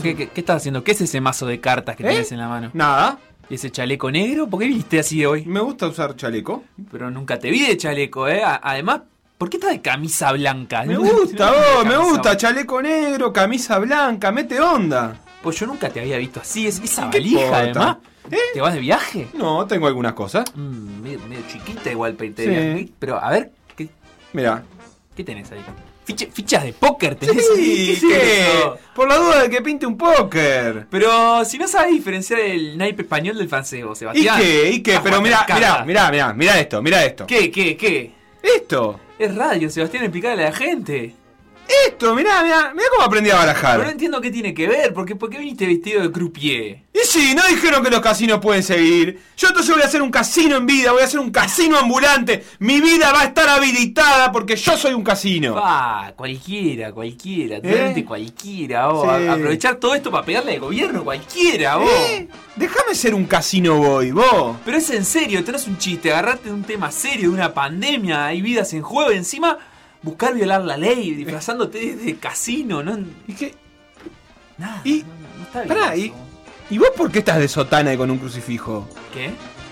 51, 52. Sebastián, ¿qué, qué, qué estás haciendo? ¿Qué es ese mazo de cartas que ¿Eh? tienes en la mano? Nada. ¿Y ese chaleco negro? ¿Por qué viniste así de hoy? Me gusta usar chaleco. Pero nunca te vi de chaleco, ¿eh? Además, ¿por qué estás de camisa blanca? Me gusta, oh, me gusta. Chaleco negro, camisa blanca, mete onda. Pues yo nunca te había visto así. Es, esa ¿Qué valija, además. ¿Eh? ¿Te vas de viaje? No, tengo algunas cosas. Mm, medio, medio chiquita igual para irte de Sí. viaje. Pero, a ver, ¿qué, Mira. qué tenés ahí? Ficha- fichas de póker tenés. Sí, eso? Por la duda de que pinte un póker. Pero si no sabes diferenciar el naipe español del francés, vos, ¿Y Sebastián. qué? ¿Y qué? Pero mira, cartas. mira, mira, mira esto, mira esto. ¿Qué, qué, qué? Esto, Es radio, Sebastián, explicarle a la gente. Esto, mira, mira, mira cómo aprendí a Pero no barajar. entiendo qué tiene que ver, porque ¿por qué viniste vestido de croupier? Y sí, no dijeron que los casinos pueden seguir. Yo entonces voy a hacer un casino en vida, voy a hacer un casino ambulante. Mi vida va a estar habilitada porque yo soy un casino. Ah, cualquiera, cualquiera, totalmente cualquiera, vos. Sí. Aprovechar todo esto para pegarle al gobierno, cualquiera, vos. ¿Eh? Déjame ser un casino boy, vos. Pero es en serio, tenés un chiste, agarrate de un tema serio, de una pandemia, hay vidas en juego, encima buscar violar la ley, disfrazándote de casino, no. ¿Y qué? Nada, Y- no, no está bien. pará, y- eso. ¿Y vos por qué estás de sotana y con un crucifijo? ¿Qué?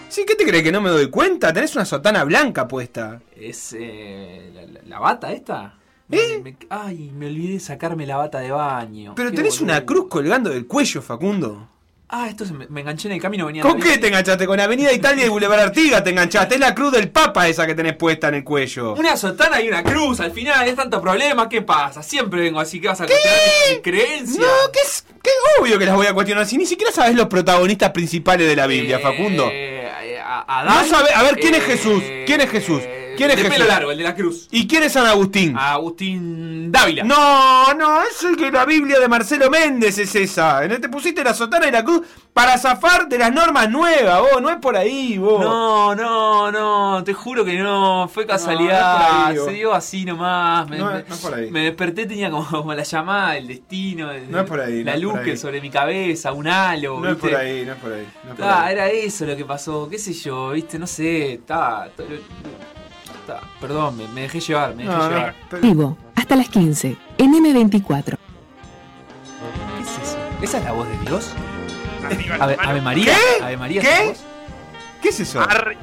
Sí, ¿qué te crees que no me doy cuenta? Tenés una sotana blanca puesta. ¿Es eh, la, la- la bata esta? ¿Eh? Me- ay, me olvidé de sacarme la bata de baño. Pero tenés una cruz colgando del cuello, Facundo. Ah, esto se me, me enganché en el camino, venía ¿Con qué te enganchaste? Con Avenida Italia y Boulevard Artigas te enganchaste. Es la cruz del Papa esa que tenés puesta en el cuello. Una sotana y una cruz, al final, es tanto problema, ¿qué pasa? Siempre vengo así que vas a cuestionar mis creencias. No, que es que obvio que las voy a cuestionar. Si ni siquiera sabes los protagonistas principales de la Biblia, Eh, Facundo. eh, a- Adán, No sabe- a ver, ¿quién es eh, Jesús? ¿Quién es Jesús? ¿Quién es de Jesús? pelo largo, el de la cruz. ¿Y quién es San Agustín? Agustín Dávila. No, no, es el que la Biblia de Marcelo Méndez es esa. En el Te pusiste la sotana y la cruz para zafar de las normas nuevas, vos. No es por ahí, vos. No, no, no, te juro que no, fue No, no casualidad, vos. se dio así nomás. Me, No me- es- no es por ahí. me desperté, tenía como, como la llamada, el destino, el- No es por ahí, no la luz que sobre mi cabeza, un halo. No es por ahí, no es por ahí. No es por Ah, ahí. era eso lo que pasó, qué sé yo, viste, no sé, está, está, perdón, me, me dejé llevar, me dejé No, no, llevar. pero- Vivo, hasta las 15, en M24. ¿Qué es eso? ¿Esa es la voz de Dios? Ave. Ave María, ¿Qué? Ave María, ¿Qué? ¿es? ¿Qué es eso? Arri-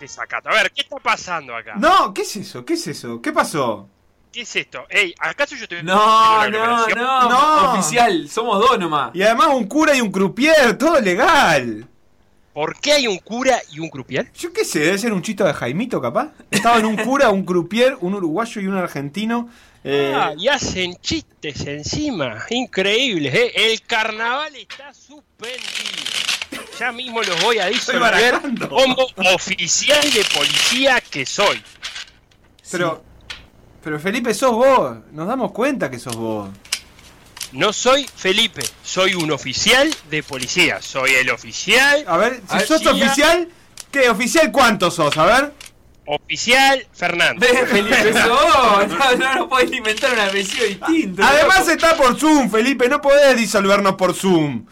Desacato. A ver, ¿qué está pasando acá? No, ¿qué es eso? ¿Qué es eso? ¿Qué pasó? ¿Qué es esto? Ey, ¿acaso yo estoy No, no, no, No. oficial, somos dos nomás. Y además un cura y un croupier, todo legal. ¿Por qué hay un cura y un croupier? Yo qué sé, debe ser un chiste de Jaimito, capaz. Estaban un cura, un croupier, un uruguayo y un argentino. eh, Ah, y hacen chistes encima. Increíbles, ¿eh? El carnaval está suspendido. Ya mismo los voy a disolver como oficial de policía que soy. pero, pero Felipe, sos vos. Nos damos cuenta que sos vos. No soy Felipe, soy un oficial de policía. Soy el oficial, A ver, si sos oficial, ¿qué? ¿Oficial cuánto sos? A ver. oficial Fernando. Felipe, sos, no, no, no podés inventar un apellido distinto. Además loco. está por Zoom, Felipe. No podés disolvernos por Zoom.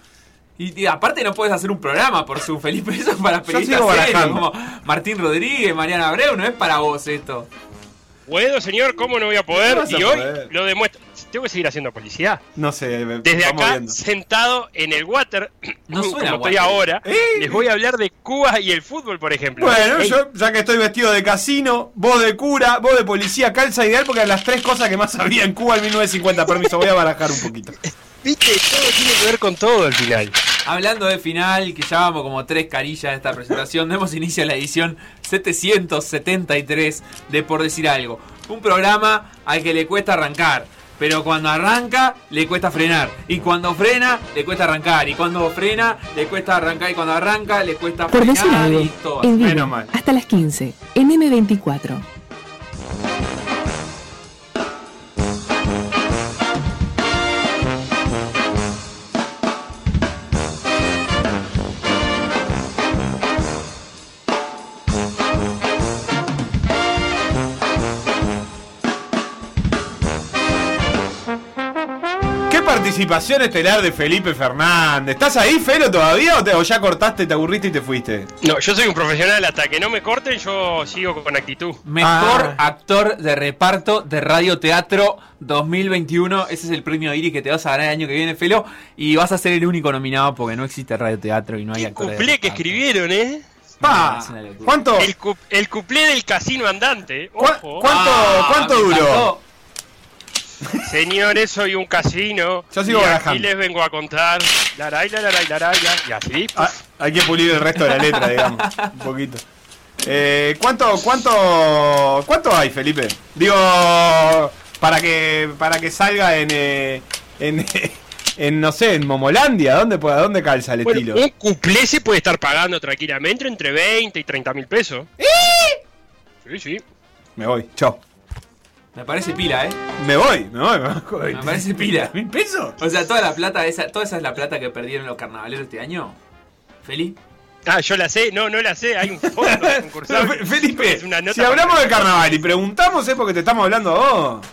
Y, y aparte no puedes hacer un programa por su Felipe, eso es para periodistas sigo serios, barajando. como Martín Rodríguez, Mariana Abreu, no es para vos esto. ¿Puedo, señor? ¿Cómo no voy a poder? No a y hoy poder. lo demuestro. Tengo que seguir haciendo policía. No sé, Desde vamos acá, viendo. sentado en el water, No como estoy water. ahora, Eh. les voy a hablar de Cuba y el fútbol, por ejemplo. Bueno, yo, ya que estoy vestido de casino, vos de cura, vos de policía, calza ideal porque eran las tres cosas que más había en Cuba en 1950. Permiso, voy a barajar un poquito. Viste, todo tiene que ver con todo al final. Hablando de final, que ya vamos como tres carillas de esta presentación, demos inicio a la edición 773 de Por Decir Algo. Un programa al que le cuesta arrancar, pero cuando arranca le cuesta frenar. Y cuando frena le cuesta arrancar. Y cuando frena le cuesta arrancar. Y cuando arranca le cuesta Por decir frenar. algo, Y todo. en menos vivo, mal. hasta las 15, en M24. Participación estelar de Felipe Fernández. ¿Estás ahí, Felo, todavía o, te- o ya cortaste, te aburriste y te fuiste? No, yo soy un profesional, hasta que no me corten yo sigo con actitud. Mejor Ah. actor de reparto de Radio Teatro 2021. Ese es el premio Iris que te vas a ganar el año que viene, Felo. Y vas a ser el único nominado porque no existe Radio Teatro y no hay de cuplé que escribieron, ¿eh? Pa, locura. ¿Cuánto, El, cu- el cuplé del casino andante. Ojo. cuánto, Ah, cuánto duró? Señores, soy un casino. Yo sigo y les vengo a contar. Laray, laray, laray, y así. Ah, hay que pulir el resto de la letra, digamos. Un poquito. Eh, ¿cuánto, cuánto, ¿Cuánto hay, Felipe? Digo, para que, para que salga en, eh, en, en, no sé, en Momolandia. ¿Dónde, dónde calza el Bueno, estilo? un cuplé se puede estar pagando tranquilamente entre 20 y 30 mil pesos. Sí, sí. Me voy, chao. Me parece pila, ¿eh? Me voy, me voy, me voy. Me parece pila. ¿Mil pesos? O sea, toda la plata esa, toda esa es la plata que perdieron los carnavaleros este año. ¿Feli? Ah, yo la sé. No, no la sé. Hay un fondo concursable. Fe- Felipe, Es una nota si hablamos de carnaval y preguntamos es porque te estamos hablando a vos.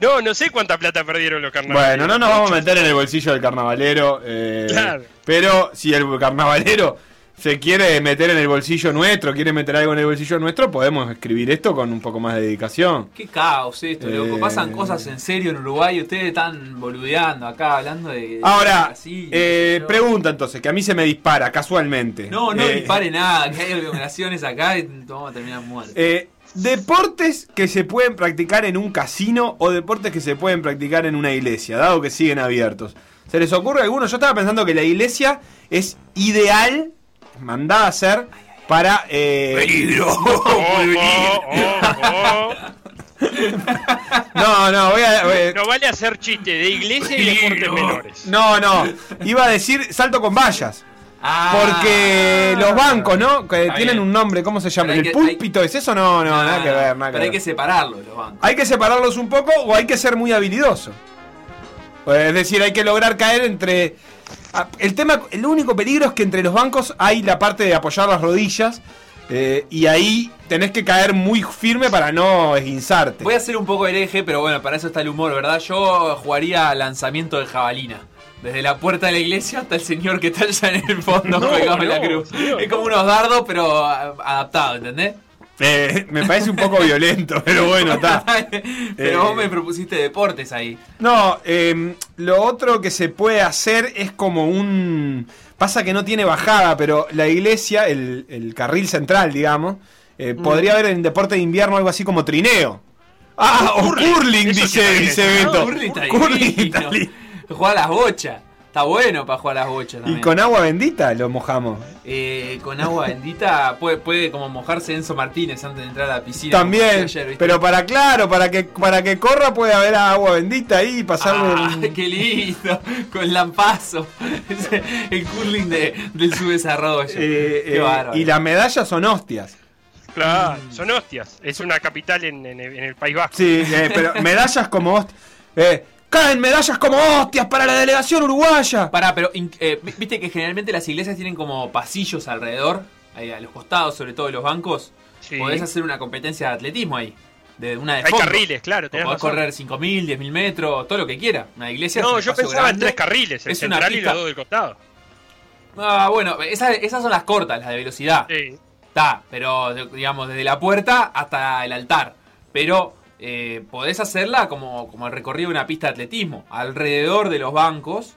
No, no sé cuánta plata perdieron los carnavales. Bueno, no nos vamos a meter en el bolsillo del carnavalero. eh, Claro. Pero si el carnavalero se quiere meter en el bolsillo nuestro, quiere meter algo en el bolsillo nuestro, podemos escribir esto con un poco más de dedicación. Qué caos esto, loco. Eh. Pasan cosas en serio en Uruguay. Ustedes están boludeando acá, hablando de. Ahora, así, eh, pregunta entonces, que a mí se me dispara casualmente. No, no Eh, dispare nada, que hay aglomeraciones acá y vamos a terminar muertos. eh, deportes que se pueden practicar en un casino o deportes que se pueden practicar en una iglesia, dado que siguen abiertos. ¿Se les ocurre alguno? Yo estaba pensando que la iglesia es ideal, mandada a ser para... Eh, ¡Peligro! Ojo, ojo. No, no, voy a... voy a- No vale hacer chiste de iglesia y deportes menores. No, no, iba a decir salto con vallas. Ah. Porque los bancos, ¿no? Que tienen bien. un nombre, ¿cómo se llama? ¿El que- púlpito es eso? No, no, nada que ver, nada que Pero hay ver. que separarlo de los bancos. Hay que separarlos un poco o hay que ser muy habilidoso. Es decir, hay que lograr caer entre. Ah, El tema, el único peligro es que entre los bancos hay la parte de apoyar las rodillas eh, y ahí tenés que caer muy firme para no esguinzarte. Voy a hacer un poco hereje, pero bueno, para eso está el humor, ¿verdad? Yo jugaría lanzamiento de jabalina. Desde la puerta de la iglesia hasta el señor que está allá en el fondo No, en la no, cruz. señor, es como unos dardos, pero adaptados, ¿entendés? Eh, me parece un poco violento, pero bueno, está. pero Eh. vos me propusiste deportes ahí. No, eh, lo otro que se puede hacer es como un... Pasa que no tiene bajada, pero la iglesia, el, el carril central, digamos, eh, podría haber en deporte de invierno algo así como trineo. Ah, o curling. dice, dice Beto. Curling está Curling divino. está li- Jugar a las bochas. Está bueno para jugar a las bochas Y también. con agua bendita lo mojamos. Eh, con agua bendita puede, puede como mojarse Enzo Martínez antes de entrar a la piscina. También, pero para claro, para que para que corra puede haber agua bendita ahí y pasarle Ah, un- qué lindo, con lampazo. El curling de, del subdesarrollo. eh, qué eh, bárbaro. y las medallas son hostias. Claro, son hostias. Es una capital en, en el, en el País Vasco. Sí, eh, pero medallas como hostias. Eh, caen medallas como hostias para la delegación uruguaya. Pará, pero eh, vi- viste que generalmente las iglesias tienen como pasillos alrededor, ahí a los costados, sobre todo de los bancos. Sí. Podés hacer una competencia de atletismo ahí. De una de Hay fondo. carriles, claro, tenés podés razón. correr 5.000, 10.000 metros, todo lo que quiera. Una iglesia es No, yo pensaba en tres carriles, el Es una central y pista. los dos del costado. Ah, bueno, esas, esas son las cortas, las de velocidad. Sí. Está, pero digamos, desde la puerta hasta el altar. Pero eh, podés hacerla como, como el recorrido de una pista de atletismo. Alrededor de los bancos.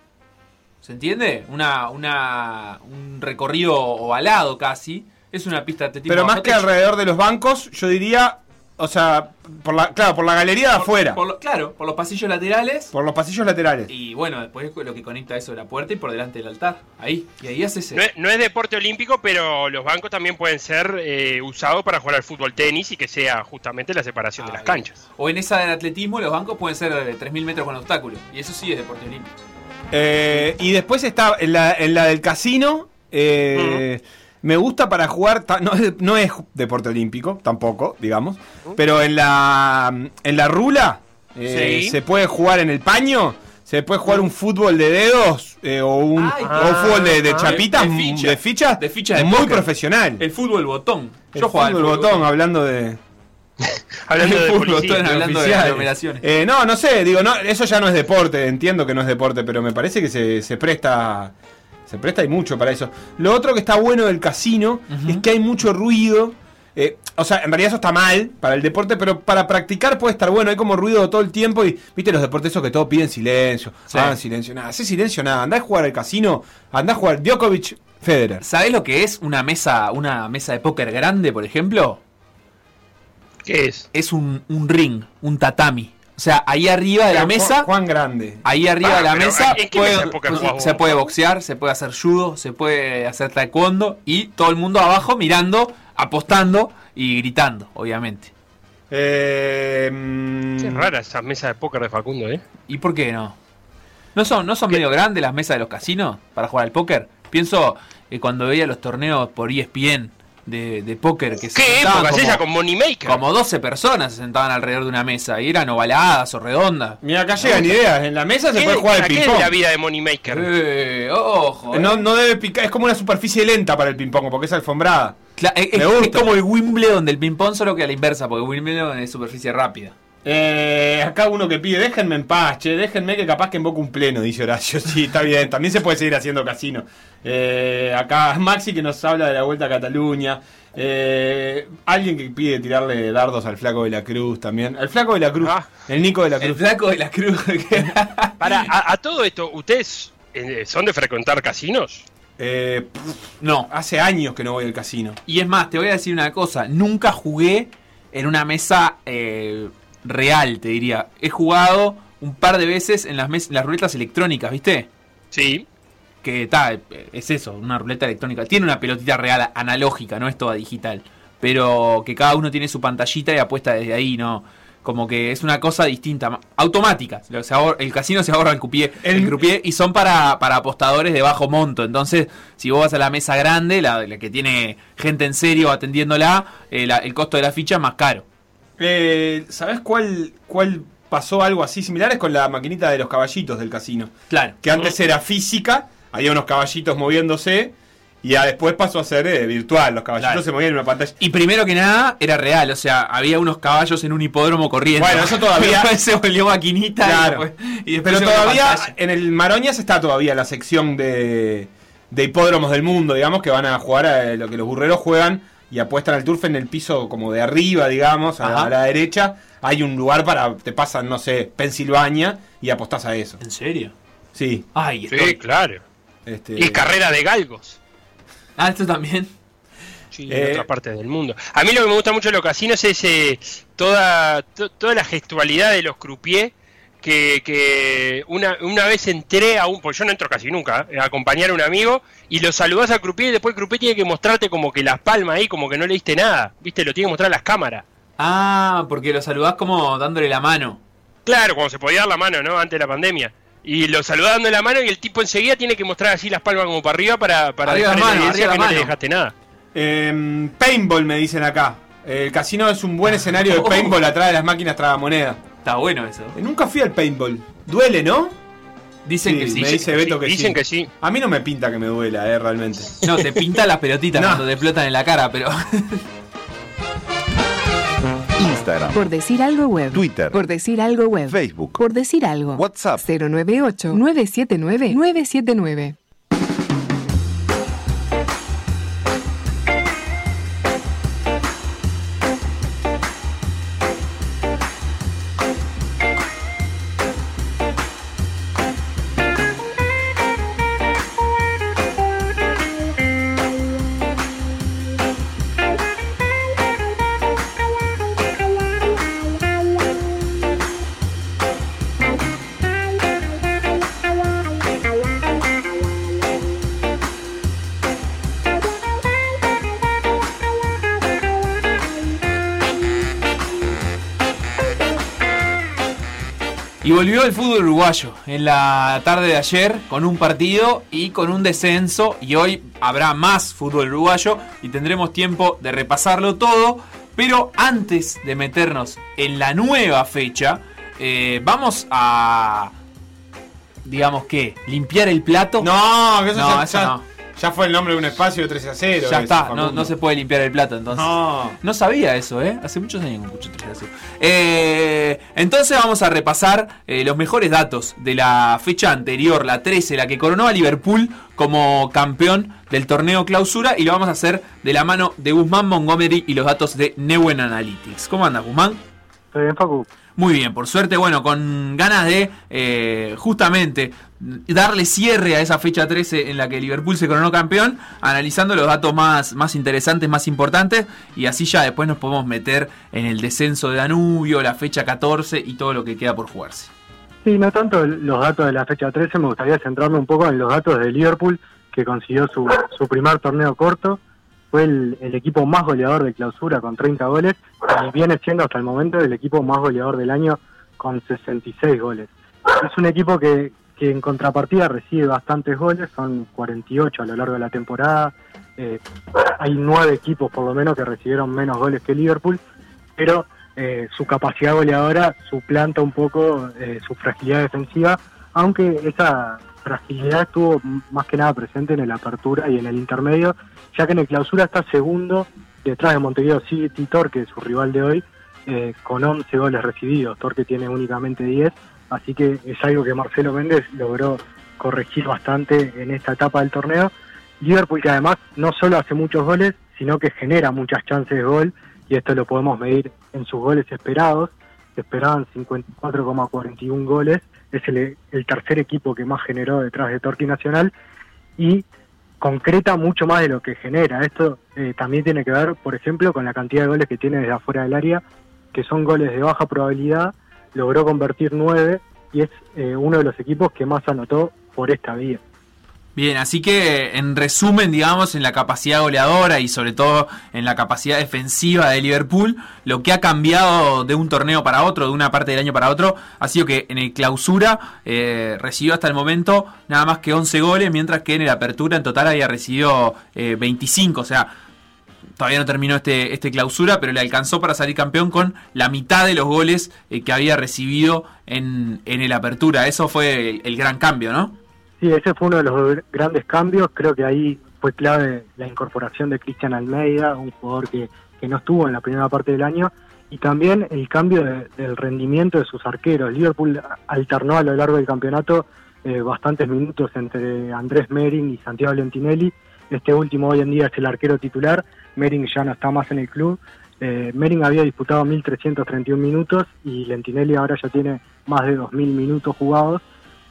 ¿Se entiende? Una, una, un recorrido ovalado casi. Es una pista de atletismo. Pero más que techo. alrededor de los bancos, yo diría, o sea, por la, claro, por la galería de afuera, Por por, lo- claro, por los pasillos laterales. los pasillos laterales. Y bueno, después lo que conecta eso de la puerta y por delante del altar. Ahí. Y ahí haces No es, no es deporte olímpico, pero los bancos también pueden ser eh, usados para jugar al fútbol tenis y que sea justamente la separación de Ah, las bien. canchas. O en esa del atletismo, los bancos pueden ser de 3.000 metros con obstáculos. Y eso sí es deporte olímpico. Eh, y después está en la, en la del casino. eh, Me gusta para jugar, no es, no es deporte olímpico, tampoco, digamos. Pero en la, en la rula eh, Sí. se puede jugar en el paño. Se puede jugar un fútbol de dedos eh, o, un, Ay, o un fútbol de, de ah, chapitas, de ficha. de fichas, De ficha de muy profesional. El fútbol botón. El Yo jugaba al fútbol botón, hablando de... Hablando de Fútbol, policía. todos hablando de. Eh, no, no sé, digo, no, eso ya no es deporte, entiendo que no es deporte, pero me parece que se, se presta. Se presta y mucho para eso. Lo otro que está bueno del casino es que hay mucho ruido. eh, o sea, en realidad eso está mal para el deporte, pero para practicar puede estar bueno. Hay como ruido todo el tiempo y, viste, los deportes esos que todos piden silencio. Sí. Hagan silencio, nada. Hace silencio, nada. Andá a jugar al casino, andá a jugar Djokovic, Federer. ¿Sabés lo que es una mesa, una mesa de póker grande, por ejemplo? ¿Qué es? Es un, un ring, un tatami. O sea, ahí arriba de la mesa, Juan Grande. ahí arriba Ah, de la pero mesa, se puede boxear, se puede hacer judo, se puede hacer taekwondo y todo el mundo abajo mirando, apostando y gritando, obviamente. Eh, mm, Qué rara esa mesa de póker de Facundo, ¿eh? ¿Y por qué no? ¿No son, no son medio grandes las mesas de los casinos para jugar al póker? Pienso que cuando veía los torneos por ESPN de, de póker que se ¿Qué sentaban época es como- esa con Moneymaker? Como 12 personas se sentaban alrededor de una mesa y eran ovaladas o redondas. Mira, acá llegan ideas. En la mesa se ¿Qué, puede jugar al ¿para qué es ping-pong. la vida de Moneymaker? Eh, ojo. eh. No, no debe picar, es como una superficie lenta para el ping-pong, porque es alfombrada. Es, gusta. es como el Wimbledon del ping-pong, solo que a la inversa, porque Wimbledon es superficie rápida. Eh, acá uno que pide, déjenme en paz, che, déjenme que capaz que invoco un pleno, dice Horacio. Sí, está bien, también se puede seguir haciendo casino. Eh, acá Maxi que nos habla de la vuelta a Cataluña. Eh, alguien que pide tirarle dardos al flaco de la Cruz también. Al flaco de la Cruz, Ah. el Nico de la El Cruz. flaco de la cruz. Para, a, a todo esto, ¿ustedes son de frecuentar casinos? Eh, pff, no. hace años que no voy al casino. Y es más, te voy a decir una cosa. Nunca jugué en una mesa eh, real, te diría. He jugado un par de veces en las, mes- las ruletas electrónicas, ¿viste? Sí. que está, es eso, una ruleta electrónica. Tiene una pelotita real analógica, no es toda digital. Pero que cada uno tiene su pantallita y apuesta desde ahí, ¿no? Como que es una cosa distinta, automática. Se El casino se ahorra el croupier, el, El- croupier y son para, para apostadores de bajo monto. Entonces, si vos vas a la mesa grande, la, la que tiene gente en serio atendiéndola, eh, la- el costo de la ficha es más caro. Eh, ¿Sabes cuál, cuál pasó algo así similar? Es con la maquinita de los caballitos del casino. Claro. que antes era física, había unos caballitos moviéndose, y ya después pasó a ser eh, virtual, los caballitos Claro. se movían en una pantalla. Y primero que nada, era real, o sea, había unos caballos en un hipódromo corriendo. Bueno, eso todavía- Después se volvió maquinita. y Claro. después- y después Pero todavía en el Maroñas está todavía la sección de, de hipódromos del mundo, digamos, que van a jugar a lo que los burreros juegan y apuestan al turf en el piso como de arriba, digamos, a, la derecha. Hay un lugar para, te pasan, no sé, Pensilvania y apostás a eso. ¿En serio? Sí. Ay, Sí, claro. Este, Y carrera de galgos. Ah, esto también. Sí, Eh, en otras partes del mundo. A mí lo que me gusta mucho de los casinos es eh, toda, to- toda la gestualidad de los croupiers. Que, que una, una vez entré a un. Pues yo no entro casi nunca, eh, a acompañar a un amigo y lo saludás al croupier y después el croupier tiene que mostrarte como que las palmas ahí, como que no le diste nada. ¿Viste? Lo tiene que mostrar a las cámaras. Ah, porque lo saludás como dándole la mano. Claro, cuando se podía dar la mano, ¿no? Antes de la pandemia. Y lo saludás dando la mano y el tipo enseguida tiene que mostrar así las palmas como para arriba para, para Arriba dejar mano, evidencia arriba que no le dejaste nada. Em, paintball me dicen acá. El casino es un buen escenario de paintball atrás de las máquinas tragamoneda. Está bueno eso. Nunca fui al paintball. Duele, ¿no? Dicen Sí, que sí. me dice Beto que Dicen sí. que sí. A mí no me pinta que me duela, eh, realmente. No, te pintan las pelotitas No. cuando te explotan en la cara, pero. Instagram. Por decir algo web. Twitter. Por decir algo web. Facebook. Por decir algo. WhatsApp. 098-979-979. Y volvió el fútbol uruguayo en la tarde de ayer con un partido y con un descenso. Y hoy habrá más fútbol uruguayo y tendremos tiempo de repasarlo todo. Pero antes de meternos en la nueva fecha, eh, vamos a. Digamos que, limpiar el plato. No, que eso, No, ya, eso ya- no. Ya fue el nombre de un espacio de 13 a 0. Ya está, no, no se puede limpiar el plato entonces. No. No sabía eso, ¿eh? Hace muchos años que escucho 13 a 0. Eh, entonces vamos a repasar eh, los mejores datos de la fecha anterior, la 13, la que coronó a Liverpool como campeón del torneo clausura y lo vamos a hacer de la mano de Guzmán Montgomery y los datos de Neuen Analytics. ¿Cómo andas, Guzmán? Estoy bien, Facu. Muy bien, por suerte, bueno, con ganas de eh, justamente darle cierre a esa fecha 13 en la que Liverpool se coronó campeón, analizando los datos más, más interesantes, más importantes, y así ya después nos podemos meter en el descenso de Danubio, la fecha 14 y todo lo que queda por jugarse. Sí, no tanto los datos de la fecha 13, me gustaría centrarme un poco en los datos de Liverpool, que consiguió su, su primer torneo corto. Fue el, el equipo más goleador de clausura con 30 goles y viene siendo hasta el momento el equipo más goleador del año con 66 goles. Es un equipo que, que en contrapartida recibe bastantes goles, son 48 a lo largo de la temporada. Eh, hay nueve equipos por lo menos que recibieron menos goles que Liverpool, pero eh, su capacidad goleadora suplanta un poco eh, su fragilidad defensiva, aunque esa fragilidad estuvo más que nada presente en el apertura y en el intermedio, ya que en el clausura está segundo detrás de Montevideo City Torque, su rival de hoy, eh, con 11 goles recibidos. Torque tiene únicamente 10, así que es algo que Marcelo Méndez logró corregir bastante en esta etapa del torneo. Liverpool que además no solo hace muchos goles, sino que genera muchas chances de gol, y esto lo podemos medir en sus goles esperados. Esperaban 54,41 goles, es el, el tercer equipo que más generó detrás de Torque Nacional, y concreta mucho más de lo que genera. Esto eh, también tiene que ver, por ejemplo, con la cantidad de goles que tiene desde afuera del área, que son goles de baja probabilidad, logró convertir nueve y es eh, uno de los equipos que más anotó por esta vía. Bien, así que en resumen, digamos, en la capacidad goleadora y sobre todo en la capacidad defensiva de Liverpool, lo que ha cambiado de un torneo para otro, de una parte del año para otro, ha sido que en el clausura eh, recibió hasta el momento nada más que 11 goles, mientras que en el apertura en total había recibido eh, 25, o sea, todavía no terminó este, este clausura, pero le alcanzó para salir campeón con la mitad de los goles eh, que había recibido en, en el apertura. Eso fue el, el gran cambio, ¿no? Sí, ese fue uno de los gr- grandes cambios. Creo que ahí fue clave la incorporación de Cristian Almeida, un jugador que, no estuvo en la primera parte del año, y también el cambio de- del rendimiento de sus arqueros. Liverpool alternó a lo largo del campeonato eh, bastantes minutos entre Andrés Merin y Santiago Lentinelli. Este último hoy en día es el arquero titular. Merin ya no está más en el club. Eh, Merin había disputado 1.331 minutos y Lentinelli ahora ya tiene más de 2.000 minutos jugados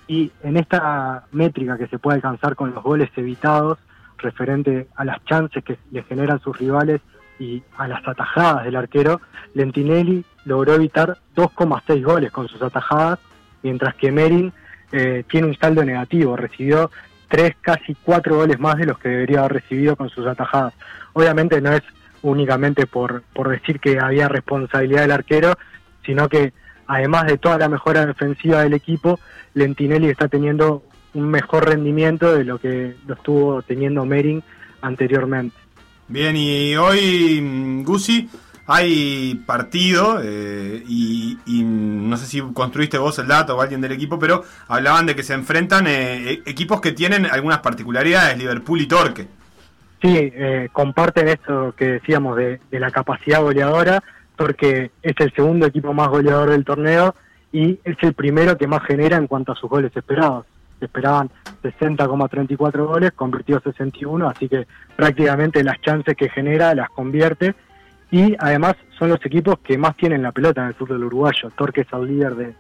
y en esta métrica que se puede alcanzar con los goles evitados referente a las chances que le generan sus rivales y a las atajadas del arquero, Lentinelli logró evitar 2,6 goles con sus atajadas, mientras que Merin eh, tiene un saldo negativo, recibió 3, casi 4 goles más de los que debería haber recibido con sus atajadas. Obviamente no es únicamente por, por decir que había responsabilidad del arquero, sino que además de toda la mejora defensiva del equipo, Lentinelli está teniendo un mejor rendimiento de lo que lo estuvo teniendo Merin anteriormente. Bien, y hoy, mm, Gusi, hay partido eh, y, y no sé si construiste vos el dato o alguien del equipo, pero hablaban de que se enfrentan eh, e- equipos que tienen algunas particularidades, Liverpool y Torque. Sí, eh, comparten esto que decíamos de, de la capacidad goleadora, porque es el segundo equipo más goleador del torneo y es el primero que más genera en cuanto a sus goles esperados. Se esperaban 60,34 goles, convirtió 61, así que prácticamente las chances que genera las convierte. Y además son los equipos que más tienen la pelota en el fútbol uruguayo. Torque es el líder de,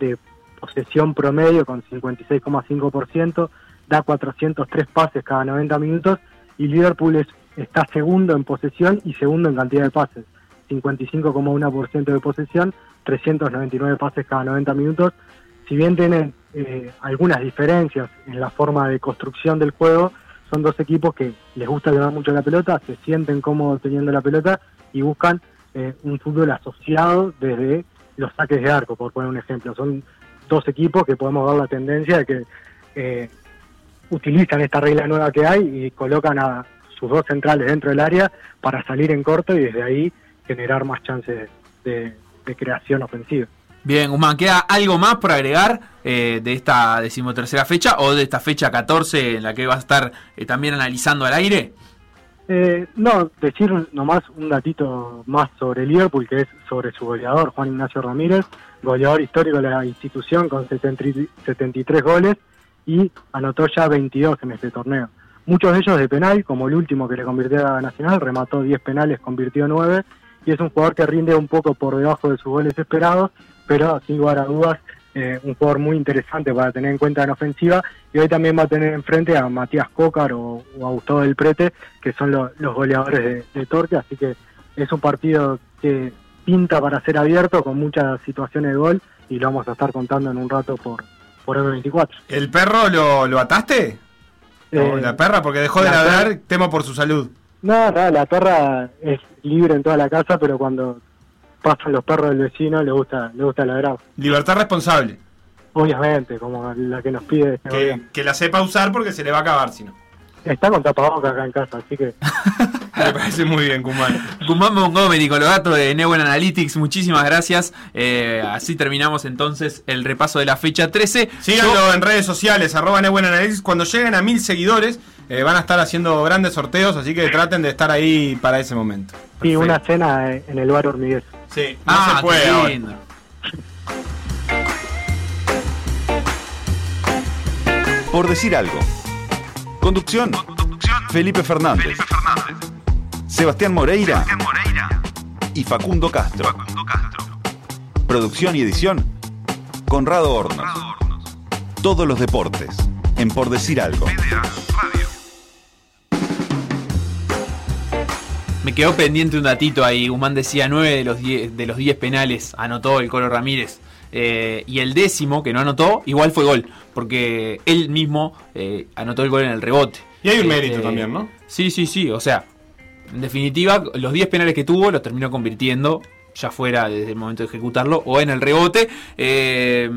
de posesión promedio con 56,5%, da 403 pases cada 90 minutos y Liverpool es, está segundo en posesión y segundo en cantidad de pases. 55,1% de posesión, 399 pases cada 90 minutos. Si bien tienen eh, algunas diferencias en la forma de construcción del juego, son dos equipos que les gusta tener mucho la pelota, se sienten cómodos teniendo la pelota y buscan eh, un fútbol asociado desde los saques de arco, por poner un ejemplo. Son dos equipos que podemos ver la tendencia de que eh, utilizan esta regla nueva que hay y colocan a sus dos centrales dentro del área para salir en corto y desde ahí generar más chances de, de creación ofensiva. Bien, Guzmán, ¿queda algo más por agregar eh, de esta decimotercera fecha o de esta fecha 14 en la que vas a estar eh, también analizando al aire? Eh, no, decir nomás un datito más sobre Liverpool, que es sobre su goleador, Juan Ignacio Ramírez, goleador histórico de la institución con 73 goles y anotó ya 22 en este torneo. Muchos de ellos de penal, como el último que le convirtió a Nacional, remató 10 penales, convirtió 9 y es un jugador que rinde un poco por debajo de sus goles esperados, pero sin lugar a dudas eh, un jugador muy interesante para tener en cuenta en ofensiva y hoy también va a tener enfrente a Matías Cócar o, a Gustavo del Prete, que son los goleadores de, Torque, así que es un partido que pinta para ser abierto con muchas situaciones de gol y lo vamos a estar contando en un rato por, por M24. ¿El perro lo, lo ataste? Eh, la perra, porque dejó de ladrar, temo por su salud. No, no, la perra es libre en toda la casa, pero cuando pasan los perros del vecino le gusta, le gusta ladrar. Libertad responsable. Obviamente, como la que nos pide. Este que, que, la sepa usar porque se le va a acabar, si no. Está con tapabocas acá en casa, así que. Me parece muy bien, Kumán. Kumán Montgomery, Cologato de Neuron Analytics, muchísimas gracias. Eh, así terminamos entonces el repaso de la fecha 13. Síganlo en redes sociales, arroba Analytics. Cuando lleguen a mil seguidores, eh, van a estar haciendo grandes sorteos, así que traten de estar ahí para ese momento. Sí, una cena en el bar Hormiguez. Sí, no ah, se puede Por decir algo. Conducción. Felipe Fernández. Sebastián, Moreira. Y Facundo Castro. Producción y edición. Conrado Hornos. Todos los deportes. En Por decir algo. Me quedó pendiente un datito ahí. Humán decía 9 de los 10 de los 10 penales anotó el Colo Ramírez. Eh, y el décimo, que no anotó, igual fue gol, porque él mismo eh, anotó el gol en el rebote. Y hay un mérito este, también, ¿no? Sí, sí, sí. O sea, en definitiva, los 10 penales que tuvo los terminó convirtiendo ya fuera desde el momento de ejecutarlo o en el rebote. Eh,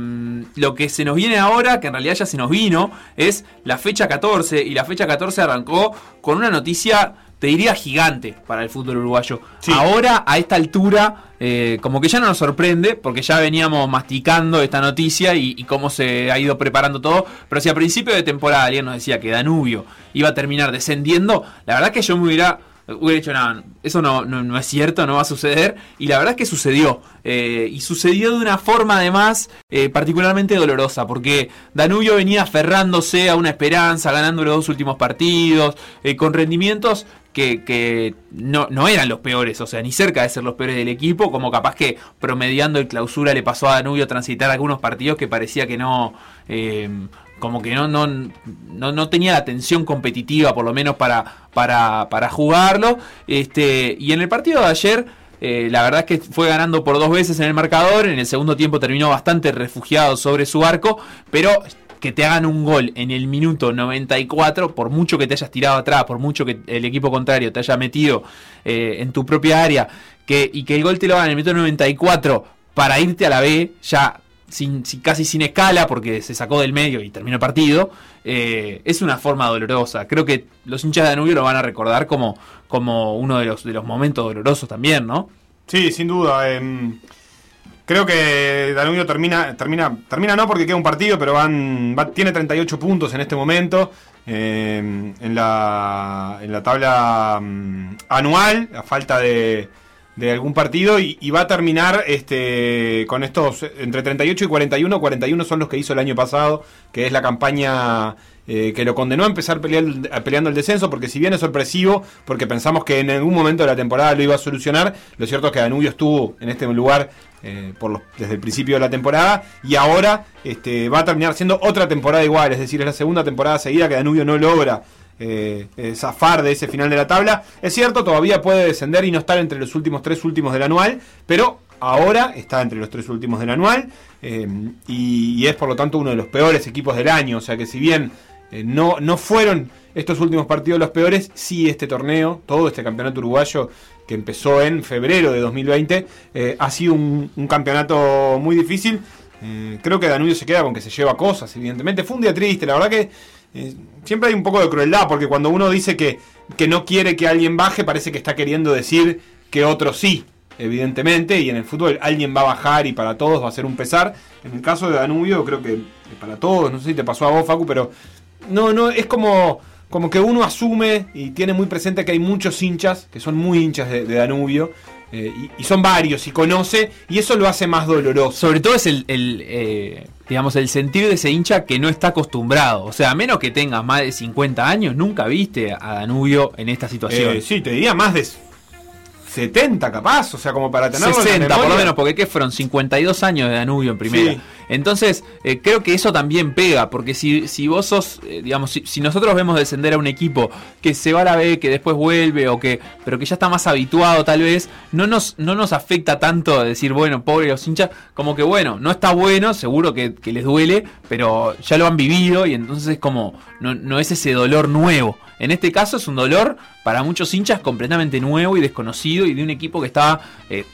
lo que se nos viene ahora, que en realidad ya se nos vino, es la fecha 14 y la fecha 14 arrancó con una noticia te diría gigante para el fútbol uruguayo. Ahora, a esta altura, eh, como que ya no nos sorprende, porque ya veníamos masticando esta noticia y, cómo se ha ido preparando todo. Pero si a principio de temporada alguien nos decía que Danubio iba a terminar descendiendo, la verdad que yo me hubiera hubiera dicho, nada, eso no, no, es cierto, no va a suceder. Y la verdad es que sucedió. Eh, y sucedió de una forma además eh, particularmente dolorosa, porque Danubio venía aferrándose a una esperanza, ganando los dos últimos partidos, con rendimientos que, no, no, eran los peores, o sea, ni cerca de ser los peores del equipo, como capaz que promediando el clausura le pasó a Danubio transitar algunos partidos que parecía que no... Eh, como que no, no, no, tenía la tensión competitiva, por lo menos para, para, para jugarlo. Este, y en el partido de ayer, eh, la verdad es que fue ganando por dos veces en el marcador. En el segundo tiempo terminó bastante refugiado sobre su arco, pero que te hagan un gol en el minuto 94, por mucho que te hayas tirado atrás, por mucho que el equipo contrario te haya metido eh, en tu propia área, que, y que el gol te lo hagan en el minuto 94 para irte a la B, ya sin, casi sin escala, porque se sacó del medio y terminó partido, eh, es una forma dolorosa. Creo que los hinchas de Danubio lo van a recordar como, como uno de los, de los momentos dolorosos también, ¿no? Sí, sin duda. Em, Creo que Danubio termina, termina, termina no porque queda un partido, pero van, tiene 38 puntos en este momento eh, en, la, en la tabla mm, anual, a falta de, de algún partido, y, va a terminar este, con estos entre 38 y 41. 41 son los que hizo el año pasado, que es la campaña eh, que lo condenó a empezar peleando el descenso, porque si bien es sorpresivo, porque pensamos que en algún momento de la temporada lo iba a solucionar, lo cierto es que Danubio estuvo en este lugar eh, por desde el principio de la temporada y ahora este, va a terminar siendo otra temporada igual, es decir, es la segunda temporada seguida que Danubio no logra eh, eh, zafar de ese final de la tabla. Es cierto, todavía puede descender y no estar entre los últimos tres últimos del anual, pero ahora está entre los tres últimos del anual y, es por lo tanto uno de los peores equipos del año, o sea que si bien no, no fueron estos últimos partidos los peores, sí este torneo, todo este campeonato uruguayo que empezó en febrero de 2020, eh, ha sido un, campeonato muy difícil. Eh, creo que Danubio se queda con que se lleva cosas, evidentemente. Fue un día triste, la verdad que eh, siempre hay un poco de crueldad, porque cuando uno dice que, que no quiere que alguien baje, parece que está queriendo decir que otro sí. evidentemente, y en el fútbol alguien va a bajar y para todos va a ser un pesar. En el caso de Danubio, creo que para todos, no sé si te pasó a vos, Facu, pero no, no, es como, como que uno asume y tiene muy presente que hay muchos hinchas, que son muy hinchas de, de Danubio, eh, y, y son varios, y conoce, y eso lo hace más doloroso. Sobre todo es el, el, eh, digamos, el sentir de ese hincha que no está acostumbrado. O sea, a menos que tengas más de 50 años, nunca viste a Danubio en esta situación. Eh, sí, te diría más de 70 capaz, o sea, como para tenerlo en la 60 por lo menos, porque ¿qué fueron? 52 años de Danubio en primera. Sí. Entonces, eh, creo que eso también pega, porque si, si vos sos, eh, digamos, si, nosotros vemos descender a un equipo que se va a la B, que después vuelve, o que, pero que ya está más habituado tal vez, no nos, no nos afecta tanto decir, bueno, pobre los hinchas, como que bueno, no está bueno, seguro que, les duele, pero ya lo han vivido y entonces es como, no, no es ese dolor nuevo. En este caso es un dolor para muchos hinchas completamente nuevo y desconocido y de un equipo que estaba eh,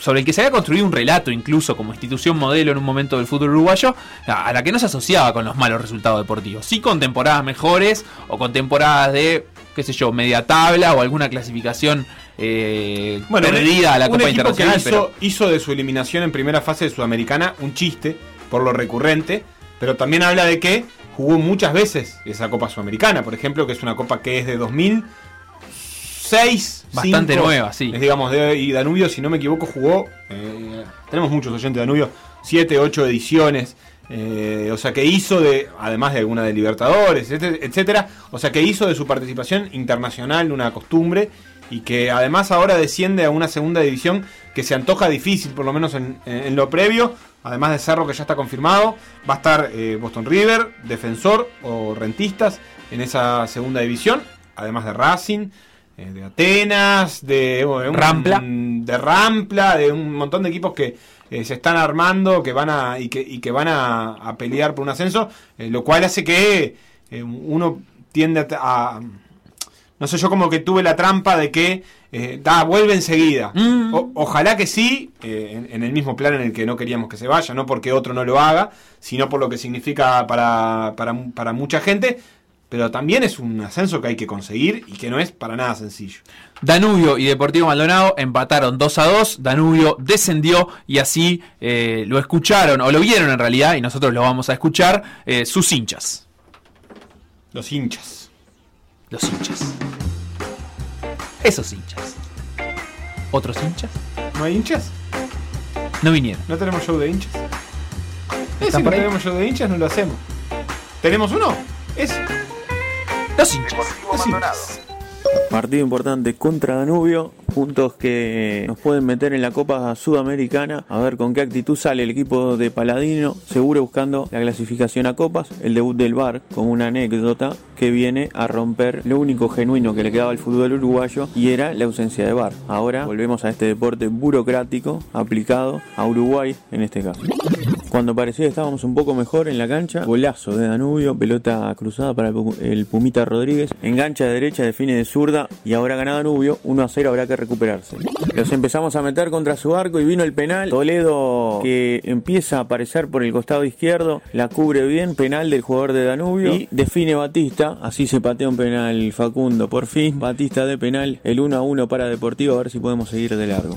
sobre el que se había construido un relato incluso como institución modelo en un momento del fútbol uruguayo, a la que no se asociaba con los malos resultados deportivos. Sí con temporadas mejores o con temporadas de, qué sé yo, media tabla o alguna clasificación eh, perdida a la un Copa equipo que Internacional. hizo, pero hizo de su eliminación en primera fase de Sudamericana un chiste por lo recurrente, pero también habla de que jugó muchas veces esa Copa Sudamericana, por ejemplo, que es una copa que es de 2006. Bastante cinco, nueva, sí. Es, digamos, de, y Danubio, si no me equivoco, jugó, eh, tenemos muchos oyentes de Danubio, 7, 8 ediciones. eh, o sea que hizo de, además de alguna de Libertadores, etcétera, o sea que hizo de su participación internacional una costumbre y que además ahora desciende a una segunda división que se antoja difícil, por lo menos en, en lo previo, además de Cerro que ya está confirmado, va a estar eh, Boston River, Defensor o Rentistas en esa segunda división, además de Racing, de Atenas, de, bueno, un- Rampla. de Rampla, de un montón de equipos que eh, se están armando que van a, y, que, y que van a, a pelear por un ascenso, eh, lo cual hace que eh, uno tiende a, a- no sé, yo como que tuve la trampa de que eh, da, vuelve enseguida. Mm. O- ojalá que sí, eh, en, en el mismo plan en el que no queríamos que se vaya, no porque otro no lo haga, sino por lo que significa para, para, para mucha gente. Pero también es un ascenso que hay que conseguir y que no es para nada sencillo. Danubio y Deportivo Maldonado empataron 2 a 2. Danubio descendió y así eh, lo escucharon, o lo vieron en realidad, y nosotros lo vamos a escuchar, eh, sus hinchas. Los hinchas. Los hinchas. Esos hinchas. ¿Otros hinchas? ¿No hay hinchas? No vinieron. ¿No tenemos show de hinchas? Eh, ¿Están si no tenemos show de hinchas, no lo hacemos. ¿Tenemos uno? Es Partido importante contra Danubio, puntos que nos pueden meter en la Copa Sudamericana, a ver con qué actitud sale el equipo de Paladino, seguro buscando la clasificación a Copas, el debut del VAR como una anécdota que viene a romper lo único genuino que le quedaba al fútbol uruguayo y era la ausencia de VAR. Ahora volvemos a este deporte burocrático aplicado a Uruguay en este caso. Cuando parecía que estábamos un poco mejor en la cancha, golazo de Danubio, pelota cruzada para el Pumita Rodríguez, engancha de derecha, define de zurda y ahora gana Danubio, 1 a 0 habrá que recuperarse. Los empezamos a meter contra su arco y vino el penal. Toledo que empieza a aparecer por el costado izquierdo, la cubre bien, penal del jugador de Danubio y define Batista, así se patea un penal Facundo, por fin Batista de penal, el 1 a 1 para Deportivo, a ver si podemos seguir de largo.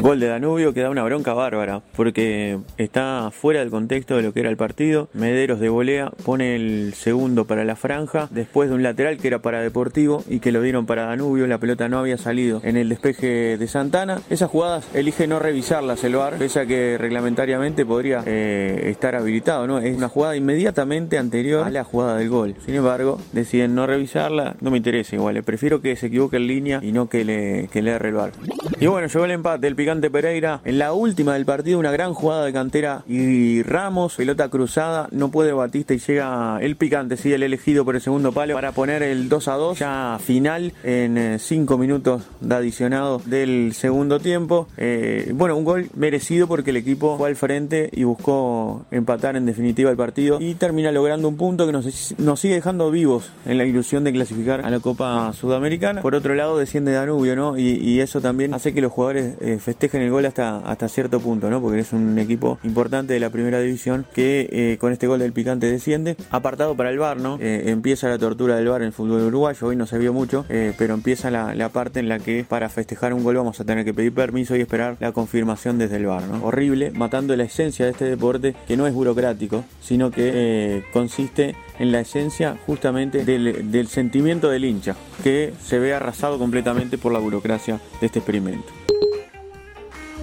Gol de Danubio que da una bronca bárbara porque está fuera del contexto de lo que era el partido. Mederos de volea pone el segundo para la franja después de un lateral que era para Deportivo y que lo dieron para Danubio. La pelota no había salido en el despeje de Santana. Esas jugadas elige no revisarlas el VAR, pese a que reglamentariamente podría eh, estar habilitado. Es una jugada inmediatamente anterior a la jugada del gol. Sin embargo, deciden no revisarla. No me interesa igual. eh. Prefiero que se equivoque en línea y no que le, que le el VAR. Y bueno, llegó el empate, el picante Pereira. En la última del partido, una gran jugada de cantera y Ramos, pelota cruzada, no puede Batista y llega el picante, sí, el elegido por el segundo palo para poner el 2 a 2, ya final en 5 minutos de adicionado del segundo tiempo. Eh, bueno, un gol merecido porque el equipo fue al frente y buscó empatar en definitiva el partido y termina logrando un punto que nos, nos sigue dejando vivos en la ilusión de clasificar a la Copa Sudamericana. Por otro lado, desciende Danubio, ¿no? Y, y eso también hace que los jugadores eh, festejen el gol hasta, hasta cierto punto, ¿no? Porque es un equipo importante de la primera división que eh, con este gol del picante desciende. Apartado para el bar, ¿no? Eh, empieza la tortura del bar en el fútbol uruguayo, hoy no se vio mucho, eh, pero empieza la, la parte en la que para festejar un gol vamos a tener que pedir permiso y esperar la confirmación desde el bar, ¿no? Horrible, matando la esencia de este deporte que no es burocrático, sino que consiste en la esencia justamente del sentimiento del hincha, que se ve arrasado completamente por la burocracia de este experimento.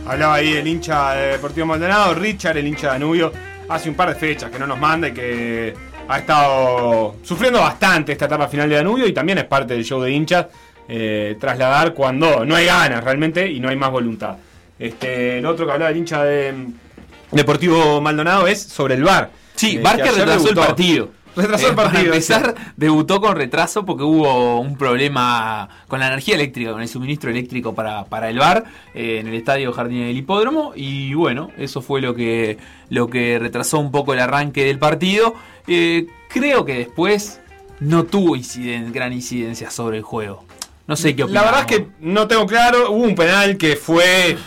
Hablaba ahí el hincha de Deportivo Maldonado, Richard, el hincha de Danubio, hace un par de fechas que no nos manda y que ha estado sufriendo bastante esta etapa final de Danubio y también es parte del show de hinchas eh, trasladar cuando no hay ganas realmente y no hay más voluntad. Este, el otro que hablaba el hincha de mm, Deportivo Maldonado es sobre el VAR. Sí, Eh, Bar que ayer retrasó el partido. Retrasó el Eh, para partido. empezar, debutó con retraso porque hubo un problema con la energía eléctrica, con el suministro eléctrico para, para el bar eh, en el estadio Jardín del Hipódromo. Y bueno, eso fue lo que, lo que retrasó un poco el arranque del partido. Eh, creo que después no tuvo inciden- gran incidencia sobre el juego. No sé qué La opinamos. verdad es que no tengo claro. Hubo un penal que fue.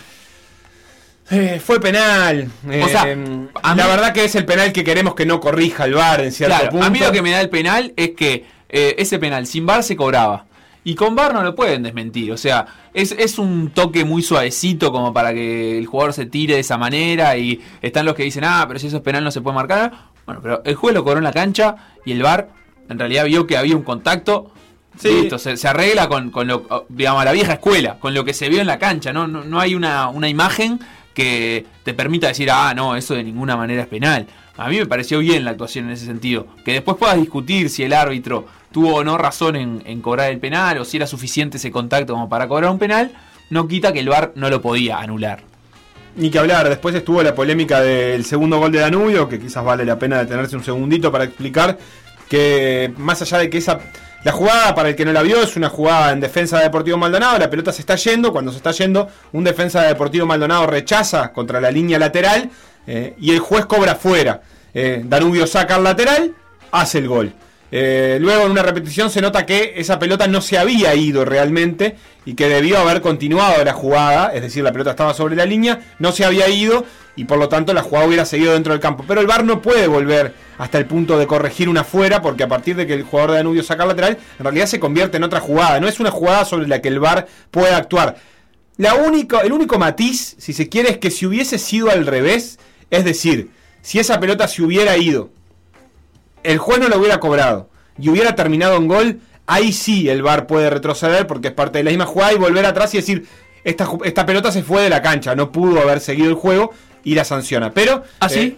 Eh, fue penal. O sea, Eh, la mí- verdad que es el penal que queremos que no corrija el VAR en cierto Claro, punto. a mí lo que me da el penal es que eh, ese penal sin bar se cobraba. Y con bar no lo pueden desmentir. O sea, es, es un toque muy suavecito como para que el jugador se tire de esa manera. Y están los que dicen, ah, pero si eso es penal no se puede marcar. Bueno, pero el juez lo cobró en la cancha y el bar en realidad vio que había un contacto. Sí. Listo, se, se arregla con, con lo, digamos, a la vieja escuela, con lo que se vio en la cancha. No, no, no hay una, una imagen que te permita decir, ah, no, eso de ninguna manera es penal. A mí me pareció bien la actuación en ese sentido. Que después puedas discutir si el árbitro tuvo o no razón en, cobrar el penal o si era suficiente ese contacto como para cobrar un penal, no quita que el VAR no lo podía anular. Ni que hablar, después estuvo la polémica del segundo gol de Danubio, que quizás vale la pena detenerse un segundito para explicar que más allá de que esa... La jugada, para el que no la vio, es una jugada en defensa de Deportivo Maldonado, la pelota se está yendo, cuando se está yendo, un defensa de Deportivo Maldonado rechaza contra la línea lateral eh, y el juez cobra fuera. Eh, Danubio saca al lateral, hace el gol. Eh, luego en una repetición se nota que esa pelota no se había ido realmente y que debió haber continuado la jugada, es decir, la pelota estaba sobre la línea, no se había ido y por lo tanto la jugada hubiera seguido dentro del campo. Pero el VAR no puede volver hasta el punto de corregir una fuera porque a partir de que el jugador de Danubio saca al lateral, en realidad se convierte en otra jugada, no es una jugada sobre la que el VAR puede actuar. La el único matiz, si se quiere, es que si hubiese sido al revés, es decir, si esa pelota se hubiera ido el juez no lo hubiera cobrado y hubiera terminado en gol, ahí sí el VAR puede retroceder porque es parte de la misma jugada y volver atrás y decir, esta, esta pelota se fue de la cancha, no pudo haber seguido el juego y la sanciona. Pero... ¿Ah, sí? eh,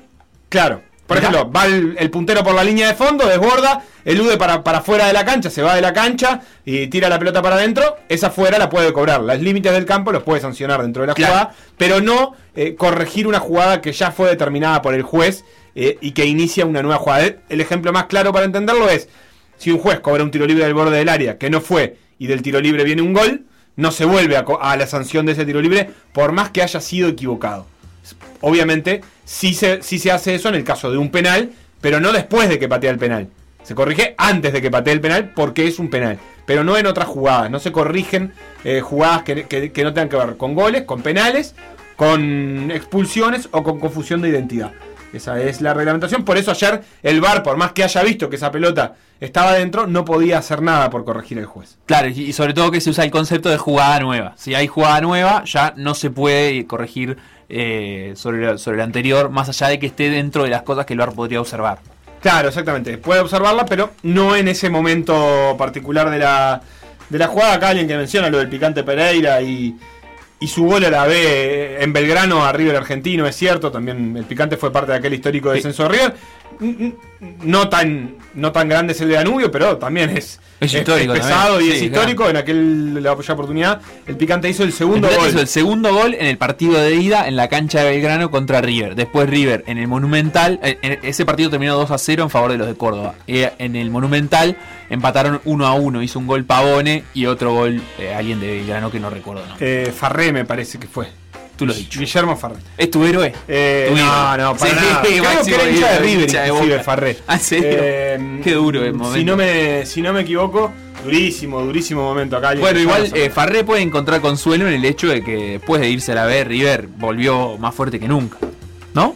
claro. Por ejemplo, va el, el puntero por la línea de fondo, desborda, elude para, para fuera de la cancha, se va de la cancha y tira la pelota para adentro, esa fuera la puede cobrar. Los límites del campo los puede sancionar dentro de la Claro. jugada, pero no eh, corregir una jugada que ya fue determinada por el juez eh, y que inicia una nueva jugada. El ejemplo más claro para entenderlo es, si un juez cobra un tiro libre del borde del área que no fue y del tiro libre viene un gol, no se vuelve a, la sanción de ese tiro libre por más que haya sido equivocado. Obviamente, sí se, se hace eso en el caso de un penal, pero no después de que patea el penal. Se corrige antes de que patee el penal porque es un penal. Pero no en otras jugadas. No se corrigen eh, jugadas que, que- que no tengan que ver con goles, con penales, con expulsiones o con confusión de identidad. Esa es la reglamentación. Por eso ayer el VAR, por más que haya visto que esa pelota estaba dentro, no podía hacer nada por corregir el juez. Claro, y sobre todo que se usa el concepto de jugada nueva. Si hay jugada nueva, ya no se puede corregir eh, sobre, sobre la anterior, más allá de que esté dentro de las cosas que el VAR podría observar. Claro, exactamente. Puede observarla, pero no en ese momento particular de la, de la jugada. Acá alguien que menciona lo del picante Pereira y, y su gol a la B en Belgrano a River Argentino, es cierto. También el picante fue parte de aquel histórico descenso de River. No tan, no tan grande es el de Danubio, pero también es, Es histórico pesado también. y es histórico. En aquel la aquella oportunidad, el picante hizo el El segundo Pirata gol. hizo el segundo gol en el partido de ida en la cancha de Belgrano contra River. Después River en el Monumental, eh, en- ese partido terminó 2 a 0 en favor de los de Córdoba. Eh, en el Monumental empataron 1 a 1, hizo un gol Pavone y otro gol eh, alguien de Belgrano que no recuerdo. ¿no? Eh, Farré me parece que fue. Tú lo has dicho. Guillermo Farré. ¿Es tu héroe? Eh, Tu no, no, para Sí, nada. Creo que era hincha de River, de inclusive. Farré. ¿Ah, serio? Eh, Qué duro el Si momento. no me, si no me equivoco, Durísimo, durísimo momento acá. Bueno, igual eh, Farré puede encontrar consuelo en el hecho de que después de irse a la B, River volvió más fuerte que nunca. ¿No?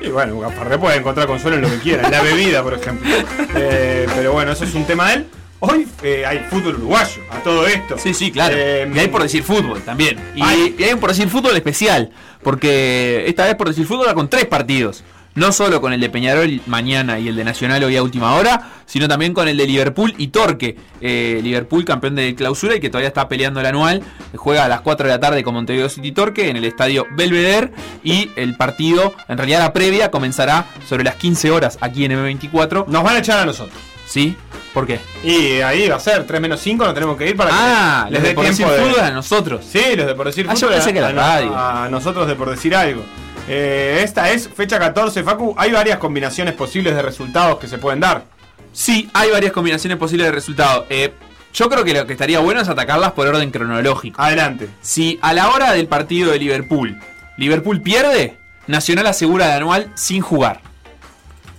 Y bueno, Farré puede encontrar consuelo en lo que quiera, en la bebida, por ejemplo. Eh, pero bueno, eso es un tema de él. Hoy eh, hay fútbol uruguayo a todo esto. Sí, sí, claro. Eh, y hay por decir fútbol también. Y, Ay. y hay un por decir fútbol especial. Porque esta vez por decir fútbol va con tres partidos. No solo con el de Peñarol mañana y el de Nacional hoy a última hora, sino también con el de Liverpool y Torque. Eh, Liverpool, campeón de clausura y que todavía está peleando el anual, juega a las 4 de la tarde con Montevideo City Torque en el estadio Belvedere. Y el partido, en realidad la previa, comenzará sobre las 15 horas aquí en M24. Nos van a echar a nosotros. ¿Sí? ¿Por qué? Y ahí va a ser 3 menos 5, nos tenemos que ir para Ah, que les de por decir fútbol a nosotros. Sí, los de por decir Ah, yo pensé que a, la a- radio. a nosotros de por decir algo. Eh, esta es fecha 14, Facu. Hay varias combinaciones posibles de resultados que se pueden dar. Sí, hay varias combinaciones posibles de resultado. Eh, yo creo que lo que estaría bueno es atacarlas por orden cronológico. Adelante. Si a la hora del partido de Liverpool, Liverpool pierde, Nacional asegura el anual sin jugar.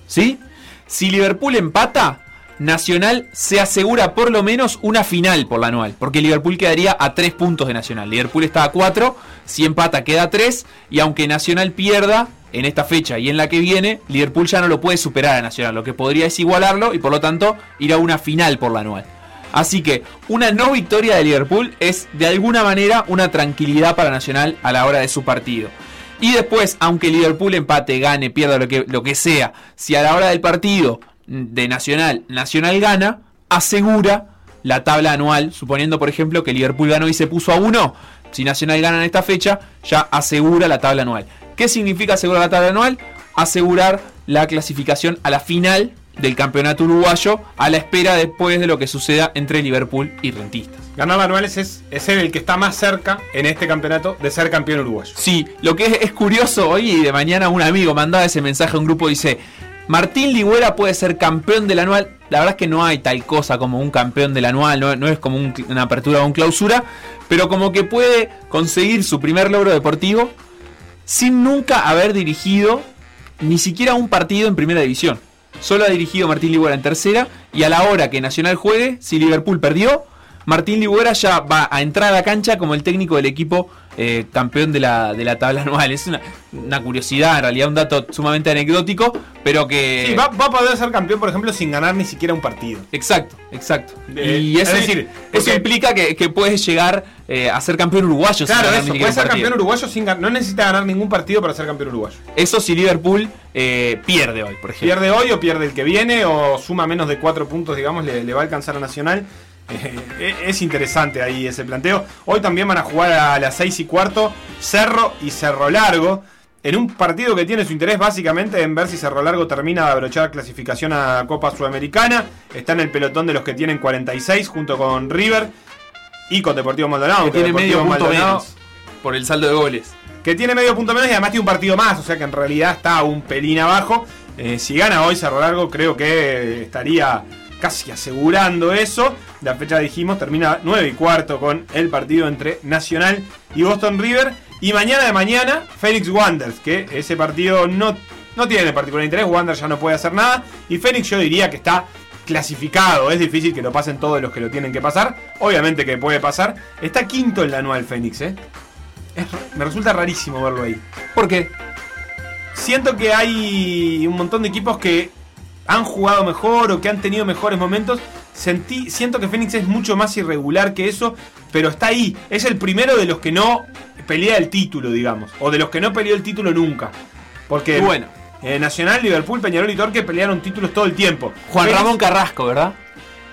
¿Sí? Si Liverpool empata, Nacional se asegura por lo menos una final por la anual. Porque Liverpool quedaría a 3 puntos de Nacional. Liverpool está a 4, si empata queda a 3. Y aunque Nacional pierda en esta fecha y en la que viene, Liverpool ya no lo puede superar a Nacional. Lo que podría es igualarlo y por lo tanto ir a una final por la anual. Así que una no victoria de Liverpool es de alguna manera una tranquilidad para Nacional a la hora de su partido. Y después, aunque Liverpool empate, gane, pierda lo que, lo que sea, si a la hora del partido de Nacional, Nacional gana, asegura la tabla anual, suponiendo por ejemplo que Liverpool ganó y se puso a 1, si Nacional gana en esta fecha, ya asegura la tabla anual. ¿Qué significa asegurar la tabla anual? Asegurar la clasificación a la final del campeonato uruguayo a la espera después de lo que suceda entre Liverpool y Rentistas. Ganar anuales es, es el que está más cerca en este campeonato de ser campeón uruguayo. Sí, lo que es, es curioso, hoy y de mañana un amigo mandaba ese mensaje a un grupo, dice, Martín Ligüera puede ser campeón del anual. La verdad es que no hay tal cosa como un campeón del anual, no, es como un- una apertura o un clausura, pero como que puede conseguir su primer logro deportivo sin nunca haber dirigido ni siquiera un partido en primera división. Solo ha dirigido Martín Ligüera en tercera y a la hora que Nacional juegue, si Liverpool perdió, Martín Ligüera ya va a entrar a la cancha como el técnico del equipo eh, campeón de la, de la tabla anual. Es una, una curiosidad, en realidad un dato sumamente anecdótico, pero que... Sí, va, va a poder ser campeón, por ejemplo, sin ganar ni siquiera un partido. Exacto, exacto. Eh, y eso, es decir, eso porque- implica que, que puedes llegar eh, a ser campeón uruguayo. sin Claro, ganar eso, ni puede siquiera ser partido. campeón uruguayo sin ganar. No necesita ganar ningún partido para ser campeón uruguayo. Eso si Liverpool eh, pierde hoy, por ejemplo. Pierde hoy o pierde el que viene o suma menos de 4 puntos, digamos, le, le va a alcanzar a Nacional. Eh, es interesante ahí ese planteo. Hoy también van a jugar a las 6 y cuarto Cerro y Cerro Largo. En un partido que tiene su interés básicamente en ver si Cerro Largo termina de abrochar clasificación a Copa Sudamericana. Está en el pelotón de los que tienen 46 junto con River y con Deportivo Maldonado. que tiene medio punto Maldonado- menos por el saldo de goles. que tiene medio punto menos y además tiene un partido más, o sea que en realidad está un pelín abajo. Eh, si gana hoy Cerro Largo, creo que estaría casi asegurando eso. La fecha dijimos termina 9 y cuarto con el partido entre Nacional y Boston River. Y mañana de mañana, Phoenix Wanderers, que ese partido no, no tiene particular interés. Wanderers ya no puede hacer nada. Y Phoenix yo diría que está clasificado. Es difícil que lo pasen todos los que lo tienen que pasar. Obviamente que puede pasar. Está quinto en la anual Phoenix, ¿eh? Me resulta rarísimo verlo ahí. ¿Por qué? Siento que hay un montón de equipos que han jugado mejor o que han tenido mejores momentos. Sentí, siento que Fénix es mucho más irregular que eso, pero está ahí. Es el primero de los que no pelea el título, digamos. O de los que no peleó el título nunca. Porque Bueno. eh, Nacional, Liverpool, Peñarol y Torque pelearon títulos todo el tiempo. Juan Fénix- Ramón Carrasco, ¿verdad?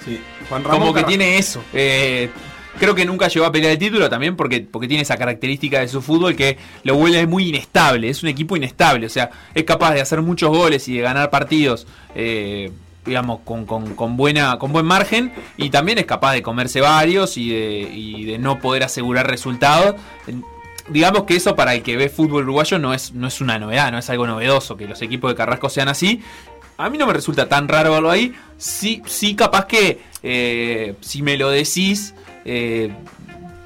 Sí, Juan Ramón Como que tiene eso. Eh, creo que nunca llegó a pelear el título también porque, porque tiene esa característica de su fútbol que lo vuelve muy inestable. Es un equipo inestable. O sea, es capaz de hacer muchos goles y de ganar partidos. Eh, digamos, con, con- buena, con buen margen. Y también es capaz de comerse varios y de, y de no poder asegurar resultados. Digamos que eso para el que ve fútbol uruguayo no es, no es una novedad, no es algo novedoso que los equipos de Carrasco sean así. A mí no me resulta tan raro verlo ahí. Sí, sí capaz que eh, si me lo decís, eh,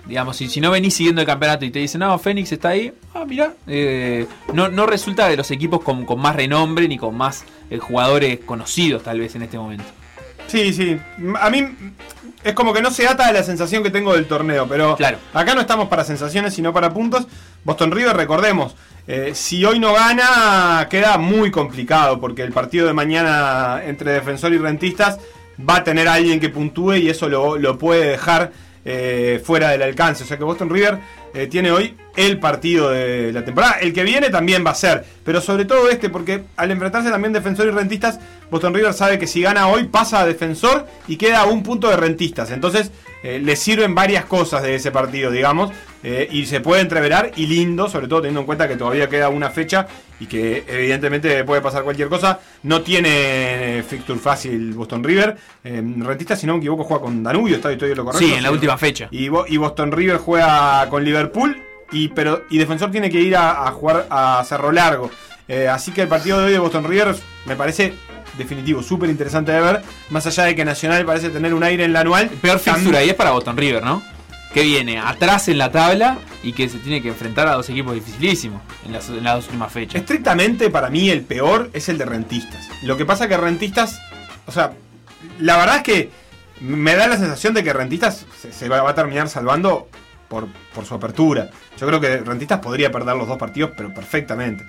digamos, si, si no venís siguiendo el campeonato y te dicen, no, Fénix está ahí, ah, mira, eh, no, no resulta de los equipos con, con más renombre ni con más eh, jugadores conocidos tal vez en este momento. Sí, sí. A mí es como que no se ata de la sensación que tengo del torneo, pero Claro. acá no estamos para sensaciones, sino para puntos. Boston River, recordemos, eh, si hoy no gana, queda muy complicado, porque el partido de mañana entre defensor y rentistas va a tener a alguien que puntúe y eso lo, lo puede dejar eh, fuera del alcance. O sea que Boston River eh, tiene hoy el partido de la temporada. El que viene también va a ser, pero sobre todo este, porque al enfrentarse también defensor y rentistas, Boston River sabe que si gana hoy pasa a defensor y queda un punto de rentistas. Entonces eh, le sirven varias cosas de ese partido, digamos, eh, y se puede entreverar y lindo, sobre todo teniendo en cuenta que todavía queda una fecha y que evidentemente puede pasar cualquier cosa. No tiene eh, fixture fácil Boston River. Eh, si no me equivoco, juega con Danubio, está estoy lo correcto. Sí, en la última fecha. Y, Bo- y Boston River juega con Liverpool y, pero, y Defensor tiene que ir a, a jugar a Cerro Largo. Eh, así que el partido de hoy de Boston River me parece definitivo, súper interesante de ver. Más allá de que Nacional parece tener un aire en la anual. Peor fixture ahí es para Boston River, ¿no? Que viene atrás en la tabla y que se tiene que enfrentar a dos equipos dificilísimos en las, en las dos últimas fechas. Estrictamente para mí el peor es el de Rentistas. Lo que pasa que Rentistas, o sea, la verdad es que me da la sensación de que Rentistas se, se va, va a terminar salvando por, por su apertura. Yo creo que Rentistas podría perder los dos partidos, pero perfectamente.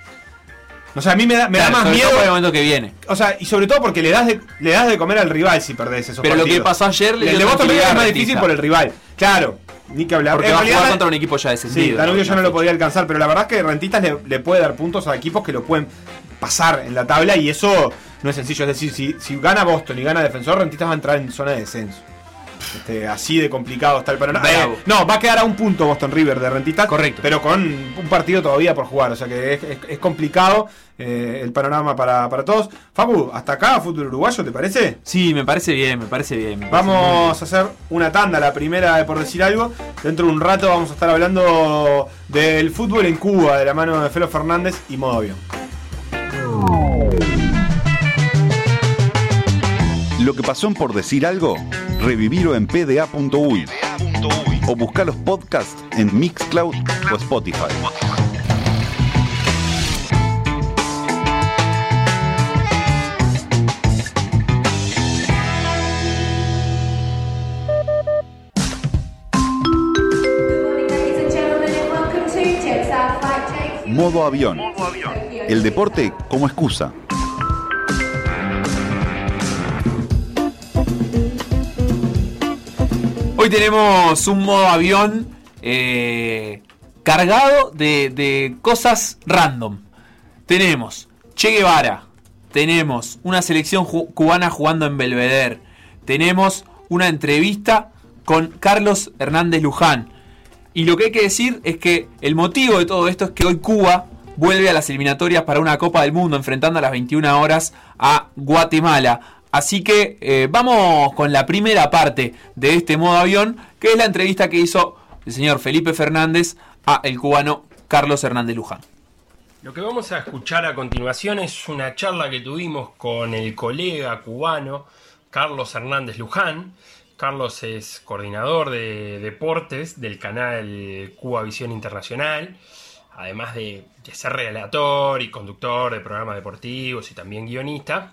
O sea, a mí me da, me da más miedo. por el momento que viene. O sea, y sobre todo porque le das de, le das de comer al rival si perdés esos Pero lo que pasó ayer le El de Boston es más difícil por el rival. Claro, ni que hablar. Porque En va a realidad, jugar contra un equipo ya descendido. Sí, Danubio ya no lo podía alcanzar, pero la verdad es que Rentistas le, le puede dar puntos a equipos que lo pueden pasar en la tabla y eso no es sencillo. Es decir, si, si gana Boston y gana Defensor, Rentistas va a entrar en zona de descenso. Este, así de complicado está el panorama. Eh, no, va a quedar a un punto Boston River de Rentistas. Correcto. Pero con un partido todavía por jugar. O sea que es, es- es complicado eh, el panorama para, para todos. Facu, hasta acá, fútbol uruguayo, ¿te parece? Sí, me parece bien, me parece bien. me parece muy Vamos a hacer una tanda, la primera de por decir algo. Dentro de un rato vamos a estar hablando del fútbol en Cuba, de la mano de Felo Fernández y modo avión. Lo que pasó en por decir algo, revivirlo en pda.uy o buscar los podcasts en Mixcloud o Spotify. Modo avión. El deporte como excusa. Hoy tenemos un modo avión eh, cargado de, cosas random. Tenemos Che Guevara, tenemos una selección cubana jugando en Belvedere, tenemos una entrevista con Carlos Hernández Luján. Y lo que hay que decir es que el motivo de todo esto es que hoy Cuba vuelve a las eliminatorias para una Copa del Mundo enfrentando a las 21 horas a Guatemala. Así que eh, vamos con la primera parte de este modo avión, que es la entrevista que hizo el señor Felipe Fernández a el cubano Carlos Hernández Luján. Lo que vamos a escuchar a continuación es una charla que tuvimos con el colega cubano Carlos Hernández Luján. Carlos es coordinador de deportes del canal Cuba Visión Internacional, además de, de ser relator y conductor de programas deportivos y también guionista.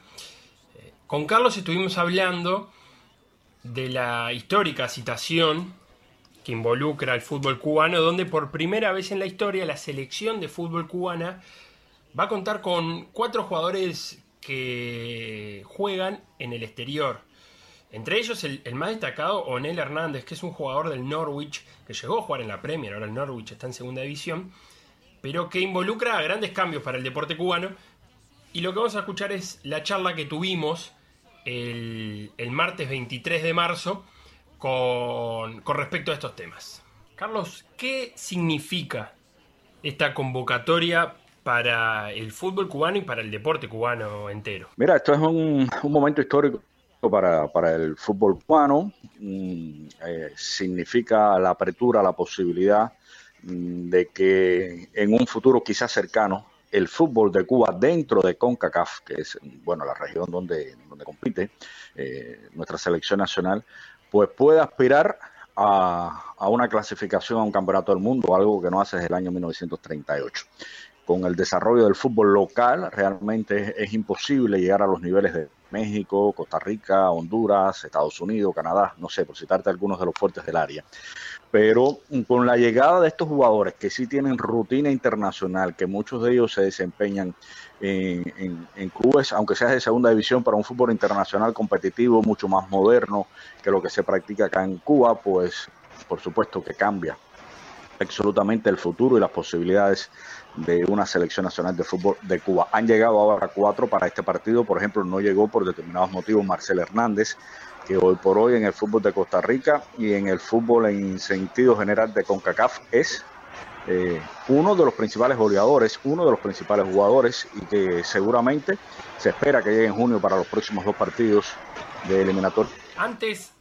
Con Carlos estuvimos hablando de la histórica citación que involucra al fútbol cubano, donde por primera vez en la historia la selección de fútbol cubana va a contar con cuatro jugadores que juegan en el exterior. Entre ellos el, el más destacado, Onel Hernández, que es un jugador del Norwich, que llegó a jugar en la Premier, ahora el Norwich está en segunda división, pero que involucra grandes cambios para el deporte cubano. Y lo que vamos a escuchar es la charla que tuvimos el, el martes 23 de marzo con, con respecto a estos temas. Carlos, ¿qué significa esta convocatoria para el fútbol cubano y para el deporte cubano entero? Mira, esto es un, un momento histórico para, para el fútbol cubano. Mm, eh, significa la apertura, la posibilidad mm, de que en un futuro quizás cercano el fútbol de Cuba dentro de CONCACAF, que es bueno la región donde, donde compite eh, nuestra selección nacional, pues puede aspirar a, a una clasificación a un campeonato del mundo, algo que no hace desde el año 1938. Con el desarrollo del fútbol local realmente es, imposible llegar a los niveles de México, Costa Rica, Honduras, Estados Unidos, Canadá, no sé, por citarte algunos de los fuertes del área. Pero con la llegada de estos jugadores que sí tienen rutina internacional, que muchos de ellos se desempeñan en, en, clubes, aunque sea de segunda división, para un fútbol internacional competitivo, mucho más moderno que lo que se practica acá en Cuba, pues por supuesto que cambia absolutamente el futuro y las posibilidades de una selección nacional de fútbol de Cuba. Han llegado ahora cuatro para este partido, por ejemplo, no llegó por determinados motivos Marcel Hernández, que hoy por hoy en el fútbol de Costa Rica y en el fútbol en sentido general de CONCACAF es eh, uno de los principales goleadores, uno de los principales jugadores y que seguramente se espera que llegue en junio para los próximos dos partidos de eliminatorio. Antes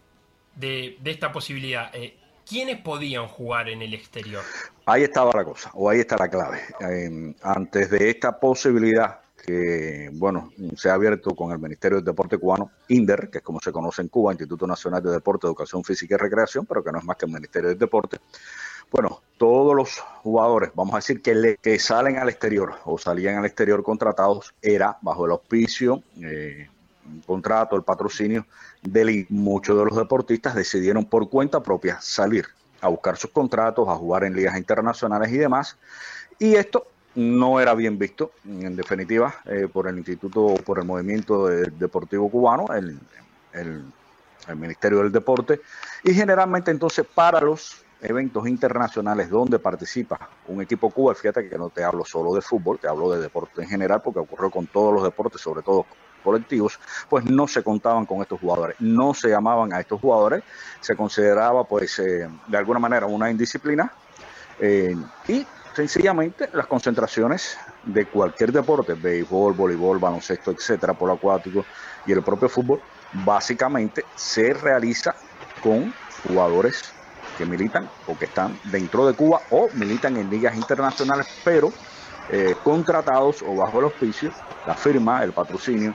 de, esta posibilidad, eh, ¿quiénes podían jugar en el exterior? Ahí estaba la cosa, o ahí está la clave. antes de esta posibilidad que, bueno, se ha abierto con el Ministerio del Deporte cubano, INDER, que es como se conoce en Cuba, Instituto Nacional de Deporte, Educación Física y Recreación, pero que no es más que el Ministerio del Deporte. Bueno, todos los jugadores, vamos a decir que, que salen al exterior o salían al exterior contratados, era bajo el auspicio, eh, un contrato, el patrocinio del muchos de los deportistas decidieron por cuenta propia salir a buscar sus contratos, a jugar en ligas internacionales y demás. Y esto no era bien visto, en definitiva, eh, por el Instituto, por el Movimiento Deportivo Cubano, el, Ministerio del Deporte, y generalmente entonces para los eventos internacionales donde participa un equipo Cuba, fíjate que no te hablo solo de fútbol, te hablo de deporte en general, porque ocurrió con todos los deportes, sobre todo colectivos, pues no se contaban con estos jugadores, no se llamaban a estos jugadores, se consideraba pues eh, de alguna manera una indisciplina eh, y sencillamente las concentraciones de cualquier deporte, béisbol, voleibol, baloncesto, etcétera, por acuático y el propio fútbol, básicamente se realiza con jugadores que militan o que están dentro de Cuba o militan en ligas internacionales, pero eh, contratados o bajo el auspicio, la firma, el patrocinio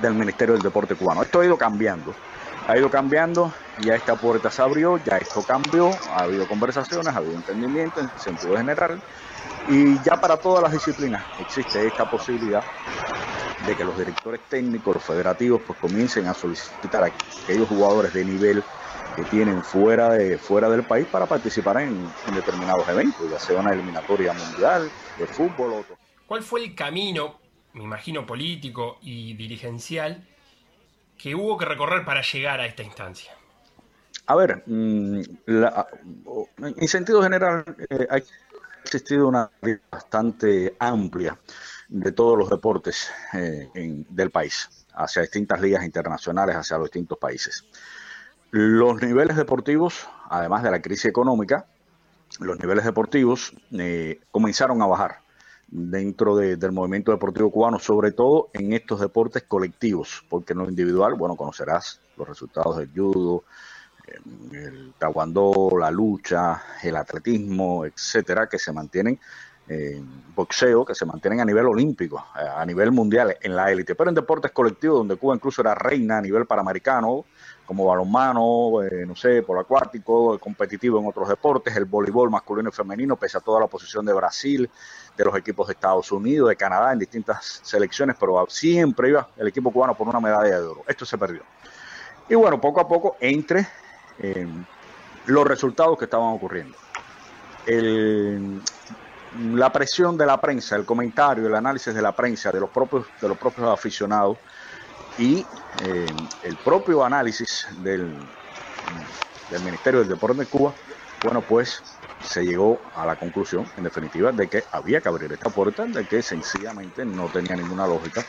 del Ministerio del Deporte cubano. Esto ha ido cambiando, ha ido cambiando, ya esta puerta se abrió, ya esto cambió, ha habido conversaciones, ha habido entendimiento en sentido general y ya para todas las disciplinas existe esta posibilidad de que los directores técnicos, los federativos, pues comiencen a solicitar a aquellos jugadores de nivel que tienen fuera de fuera del país para participar en, determinados eventos, ya sea una eliminatoria mundial de fútbol o otro. ¿Cuál fue el camino, me imagino político y dirigencial, que hubo que recorrer para llegar a esta instancia? A ver, mm, en sentido general eh, ha existido una bastante amplia de todos los deportes eh, del país, hacia distintas ligas internacionales, hacia los distintos países. Los niveles deportivos, además de la crisis económica, los niveles deportivos eh, comenzaron a bajar dentro del movimiento deportivo cubano, sobre todo en estos deportes colectivos, porque en lo individual, bueno, conocerás los resultados del judo, eh, el taekwondo, la lucha, el atletismo, etcétera, que se mantienen boxeo, que se mantienen a nivel olímpico, a nivel mundial, en la élite, pero en deportes colectivos, donde Cuba incluso era reina a nivel panamericano, como balonmano, eh, no sé, por acuático, competitivo en otros deportes, el voleibol masculino y femenino, pese a toda la oposición de Brasil, de los equipos de Estados Unidos, de Canadá, en distintas selecciones, pero siempre iba el equipo cubano por una medalla de oro. Esto se perdió. Y bueno, poco a poco, entre eh, los resultados que estaban ocurriendo. la presión de la prensa, el comentario, el análisis de la prensa, de los propios, de los propios aficionados, y eh, el propio análisis del, del Ministerio del Deporte de Cuba, bueno, pues se llegó a la conclusión, en definitiva, de que había que abrir esta puerta, de que sencillamente no tenía ninguna lógica,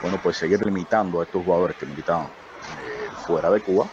bueno, pues seguir limitando a estos jugadores que militaban eh, fuera de Cuba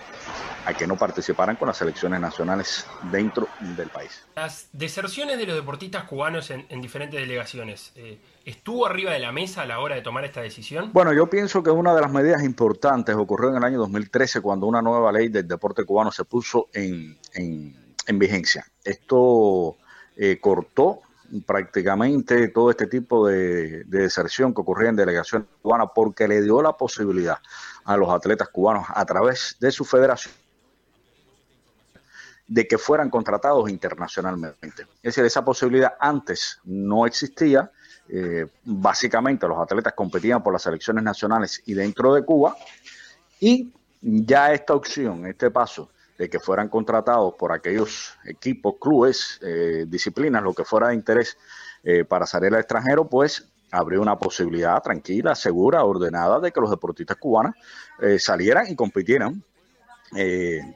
a que no participaran con las selecciones nacionales dentro del país. Las deserciones de los deportistas cubanos en, diferentes delegaciones, eh, ¿estuvo arriba de la mesa a la hora de tomar esta decisión? Bueno, yo pienso que una de las medidas importantes ocurrió en el año 2013 cuando una nueva ley del deporte cubano se puso en, en, vigencia. Esto eh, cortó prácticamente todo este tipo de, de, deserción que ocurría en delegación cubana porque le dio la posibilidad a los atletas cubanos a través de su federación de que fueran contratados internacionalmente. Es decir, esa posibilidad antes no existía eh, básicamente los atletas competían por las selecciones nacionales y dentro de Cuba, y ya esta opción, este paso de que fueran contratados por aquellos equipos, clubes, eh, disciplinas, lo que fuera de interés eh, para salir al extranjero, pues abrió una posibilidad tranquila, segura, ordenada de que los deportistas cubanos salieran y compitieran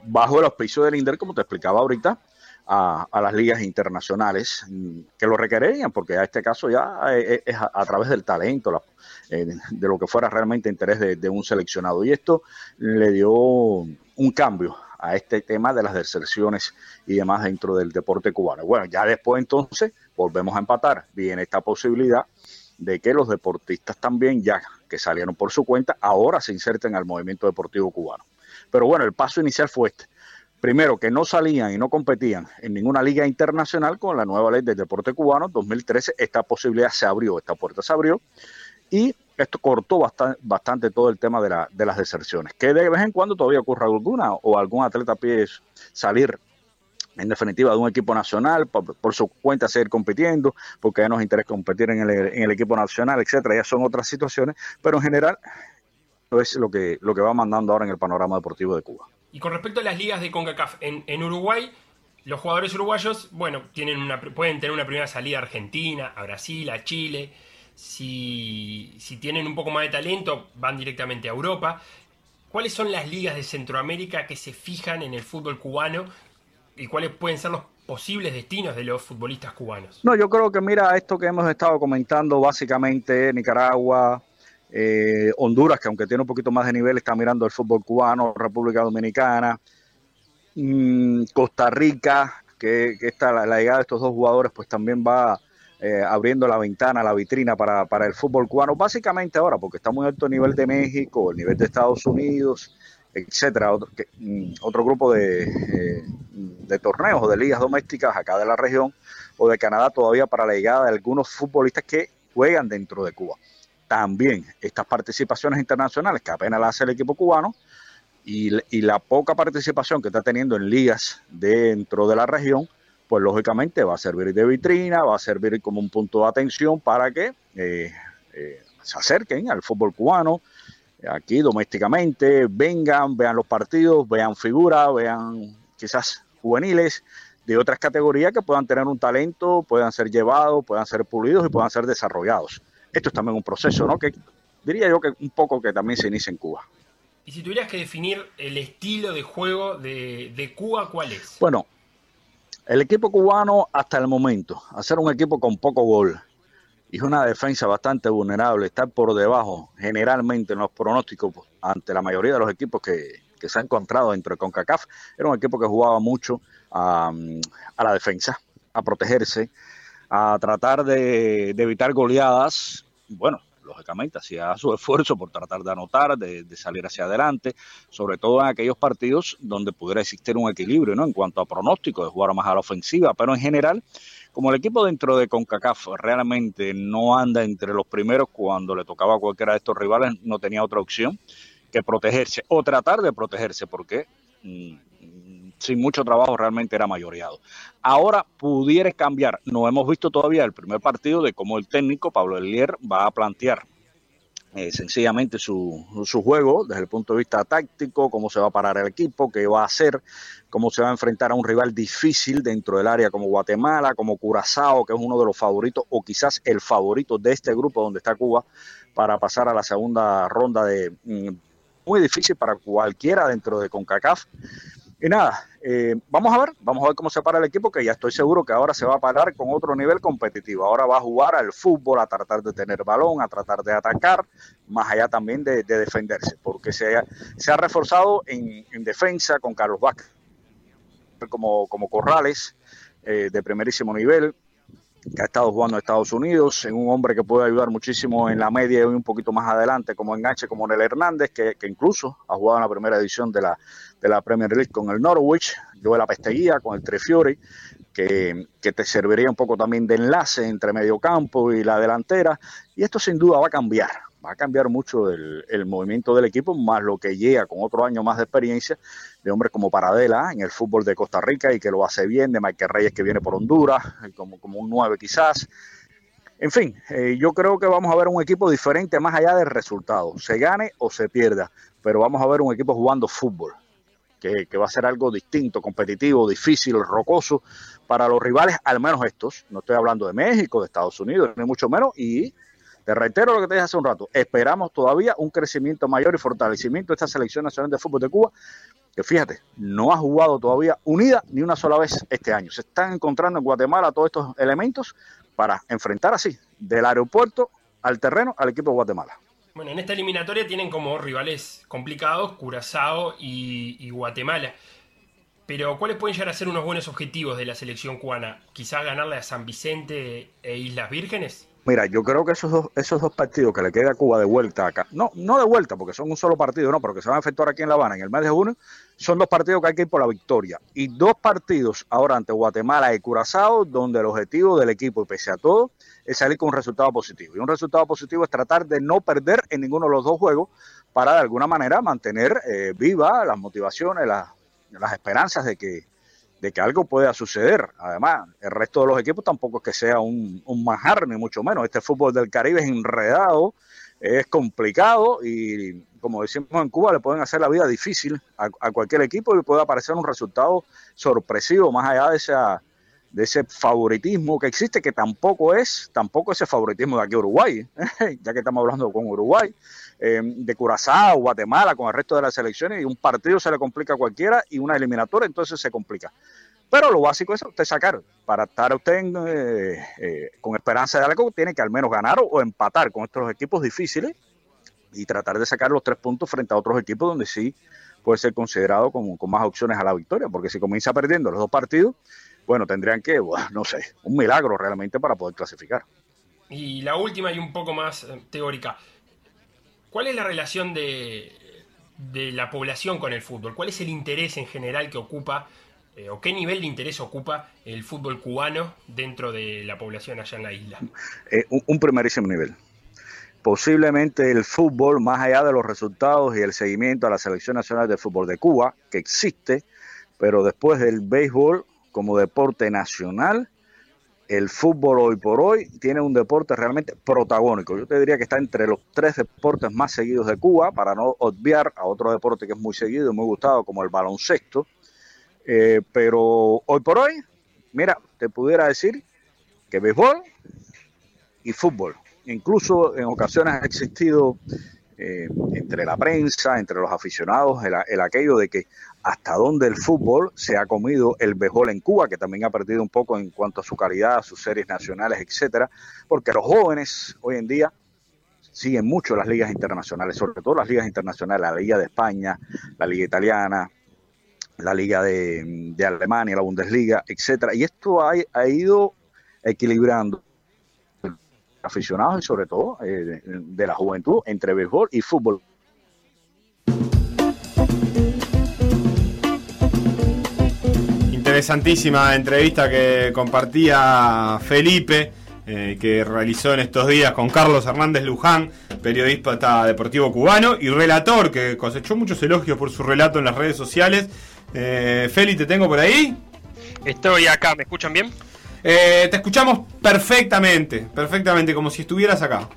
bajo el auspicio del INDER, como te explicaba ahorita, a, las ligas internacionales mm, que lo requerían, porque a este caso ya es, a, través del talento, de lo que fuera realmente interés de, un seleccionado. Y esto le dio un cambio a este tema de las deserciones y demás dentro del deporte cubano. Bueno, ya después entonces volvemos a empatar. Viene esta posibilidad de que los deportistas también, ya que salieron por su cuenta, ahora se inserten al movimiento deportivo cubano. Pero bueno, el paso inicial fue este. Primero, que no salían y no competían en ninguna liga internacional con la nueva ley del deporte cubano 2013. Esta posibilidad se abrió, esta puerta se abrió. Y esto cortó bastante, bastante todo el tema de, la, de las deserciones, que de vez en cuando todavía ocurre alguna o algún atleta pide salir en definitiva de un equipo nacional, por, su cuenta seguir compitiendo, porque ya nos interesa competir en el, en el equipo nacional, etcétera, ya son otras situaciones, pero en general es lo que, lo que va mandando ahora en el panorama deportivo de Cuba. Y con respecto a las ligas de CONCACAF, en, en Uruguay, los jugadores uruguayos, bueno, tienen una, pueden tener una primera salida a Argentina, a Brasil, a Chile, si, tienen un poco más de talento, van directamente a Europa. ¿Cuáles son las ligas de Centroamérica que se fijan en el fútbol cubano y cuáles pueden ser los posibles destinos de los futbolistas cubanos? No, yo creo que mira esto que hemos estado comentando, básicamente Nicaragua, eh, Honduras, que aunque tiene un poquito más de nivel, está mirando el fútbol cubano, República Dominicana, mm, Costa Rica, que, está la, la, llegada de estos dos jugadores, pues también va eh, abriendo la ventana, la vitrina para, para, el fútbol cubano, básicamente ahora, porque está muy alto el nivel de México, el nivel de Estados Unidos, etcétera, otro, mm, grupo de, eh, de torneos o de ligas domésticas acá de la región o de Canadá todavía para la llegada de algunos futbolistas que juegan dentro de Cuba. También estas participaciones internacionales que apenas la hace el equipo cubano y, y la poca participación que está teniendo en ligas dentro de la región, pues lógicamente va a servir de vitrina, va a servir como un punto de atención para que eh, eh, se acerquen al fútbol cubano, aquí domésticamente, vengan, vean los partidos, vean figuras, vean quizás juveniles de otras categorías que puedan tener un talento, puedan ser llevados, puedan ser pulidos y puedan ser desarrollados. Esto es también un proceso, ¿no? Que diría yo que un poco que también se inicia en Cuba. Y si tuvieras que definir el estilo de juego de, de Cuba, ¿cuál es? Bueno, el equipo cubano hasta el momento, hacer un equipo con poco gol y una defensa bastante vulnerable, estar por debajo generalmente en los pronósticos ante la mayoría de los equipos que, se han encontrado dentro de CONCACAF, era un equipo que jugaba mucho a, la defensa, a protegerse, a tratar de, de evitar goleadas. Bueno, lógicamente hacía su esfuerzo por tratar de anotar, de, salir hacia adelante, sobre todo en aquellos partidos donde pudiera existir un equilibrio, ¿no? En cuanto a pronóstico, de jugar más a la ofensiva, pero en general, como el equipo dentro de CONCACAF realmente no anda entre los primeros cuando le tocaba a cualquiera de estos rivales, no tenía otra opción que protegerse o tratar de protegerse, porque mm, sin mucho trabajo realmente era mayoreado. Ahora pudiera cambiar. No hemos visto todavía el primer partido de cómo el técnico Pablo Elier va a plantear eh, sencillamente su, su, juego desde el punto de vista táctico, cómo se va a parar el equipo, qué va a hacer, cómo se va a enfrentar a un rival difícil dentro del área como Guatemala, como Curazao, que es uno de los favoritos o quizás el favorito de este grupo donde está Cuba para pasar a la segunda ronda de mm, muy difícil para cualquiera dentro de CONCACAF. Y nada, eh, vamos a ver, vamos a ver cómo se para el equipo, que ya estoy seguro que ahora se va a parar con otro nivel competitivo. Ahora va a jugar al fútbol, a tratar de tener balón, a tratar de atacar, más allá también de, defenderse, porque se ha, reforzado en, defensa con Carlos Vázquez como, como Corrales, eh, de primerísimo nivel, que ha estado jugando en Estados Unidos, en un hombre que puede ayudar muchísimo en la media y un poquito más adelante como enganche como Nel Hernández, que, incluso ha jugado en la primera edición de la, de la Premier League con el Norwich, yo la Pesteguía con el Trefiori, que, que te serviría un poco también de enlace entre medio campo y la delantera, y esto sin duda va a cambiar, va a cambiar mucho el, movimiento del equipo, más lo que llega con otro año más de experiencia de hombres como Paradela en el fútbol de Costa Rica y que lo hace bien, de Michael Reyes que viene por Honduras, como, como un 9 quizás. En fin, eh, yo creo que vamos a ver un equipo diferente más allá del resultado, se gane o se pierda, pero vamos a ver un equipo jugando fútbol, que, que va a ser algo distinto, competitivo, difícil, rocoso para los rivales, al menos estos. No estoy hablando de México, de Estados Unidos, ni mucho menos, y te reitero lo que te dije hace un rato. Esperamos todavía un crecimiento mayor y fortalecimiento de esta selección nacional de fútbol de Cuba, que fíjate, no ha jugado todavía unida ni una sola vez este año. Se están encontrando en Guatemala todos estos elementos para enfrentar así, del aeropuerto al terreno, al equipo de Guatemala. Bueno, en esta eliminatoria tienen como rivales complicados Curazao y, y Guatemala. Pero ¿cuáles pueden llegar a ser unos buenos objetivos de la selección cubana? ¿Quizás ganarle a San Vicente e Islas Vírgenes? Mira, yo creo que esos dos, esos dos partidos que le queda a Cuba de vuelta acá, no, no de vuelta, porque son un solo partido, no, pero que se van a efectuar aquí en La Habana en el mes de junio, son dos partidos que hay que ir por la victoria. Y dos partidos ahora ante Guatemala y Curazao, donde el objetivo del equipo, pese a todo, es salir con un resultado positivo. Y un resultado positivo es tratar de no perder en ninguno de los dos juegos para de alguna manera mantener eh, viva las motivaciones, las, las esperanzas de que de que algo pueda suceder. Además, el resto de los equipos tampoco es que sea un, un manjar, mucho menos. Este fútbol del Caribe es enredado, es complicado y, como decimos en Cuba, le pueden hacer la vida difícil a, a cualquier equipo y puede aparecer un resultado sorpresivo más allá de de ese favoritismo que existe, que tampoco es, tampoco ese favoritismo de aquí Uruguay, ya que estamos hablando con Uruguay, eh, de Curazao, Guatemala, con el resto de las selecciones, y un partido se le complica a cualquiera y una eliminatoria entonces se complica. Pero lo básico es usted sacar, para estar usted eh, eh, con esperanza de algo, tiene que al menos ganar o, empatar con estos equipos difíciles y tratar de sacar los tres puntos frente a otros equipos donde sí puede ser considerado como, con más opciones a la victoria, porque si comienza perdiendo los dos partidos, bueno, tendrían que, no sé, un milagro realmente para poder clasificar. Y la última y un poco más eh, teórica. ¿Cuál es la relación de, la población con el fútbol? ¿Cuál es el interés en general que ocupa, eh, o qué nivel de interés ocupa el fútbol cubano dentro de la población allá en la isla? Eh, un, un primerísimo nivel posiblemente el fútbol, más allá de los resultados y el seguimiento a la selección nacional de fútbol de Cuba, que existe, pero después del béisbol como deporte nacional, el fútbol hoy por hoy tiene un deporte realmente protagónico. Yo te diría que está entre los tres deportes más seguidos de Cuba, para no obviar a otro deporte que es muy seguido y muy gustado, como el baloncesto. Eh, pero hoy por hoy, mira, te pudiera decir que béisbol y fútbol. Incluso en ocasiones ha existido eh, entre la prensa, entre los aficionados, el, el, aquello de que hasta dónde el fútbol se ha comido el béisbol en Cuba, que también ha perdido un poco en cuanto a su calidad, a sus series nacionales, etcétera, porque los jóvenes hoy en día siguen mucho las ligas internacionales, sobre todo las ligas internacionales, la Liga de España, la Liga Italiana, la Liga de, Alemania, la Bundesliga, etcétera, y esto ha ido equilibrando aficionados y sobre todo eh, de la juventud entre béisbol y fútbol. Interesantísima entrevista que compartía Felipe, eh, que realizó en estos días con Carlos Hernández Luján, periodista deportivo cubano y relator, que cosechó muchos elogios por su relato en las redes sociales. Eh, Feli, ¿te tengo por ahí? Estoy acá, ¿me escuchan bien? Eh, te escuchamos perfectamente, perfectamente, como si estuvieras acá.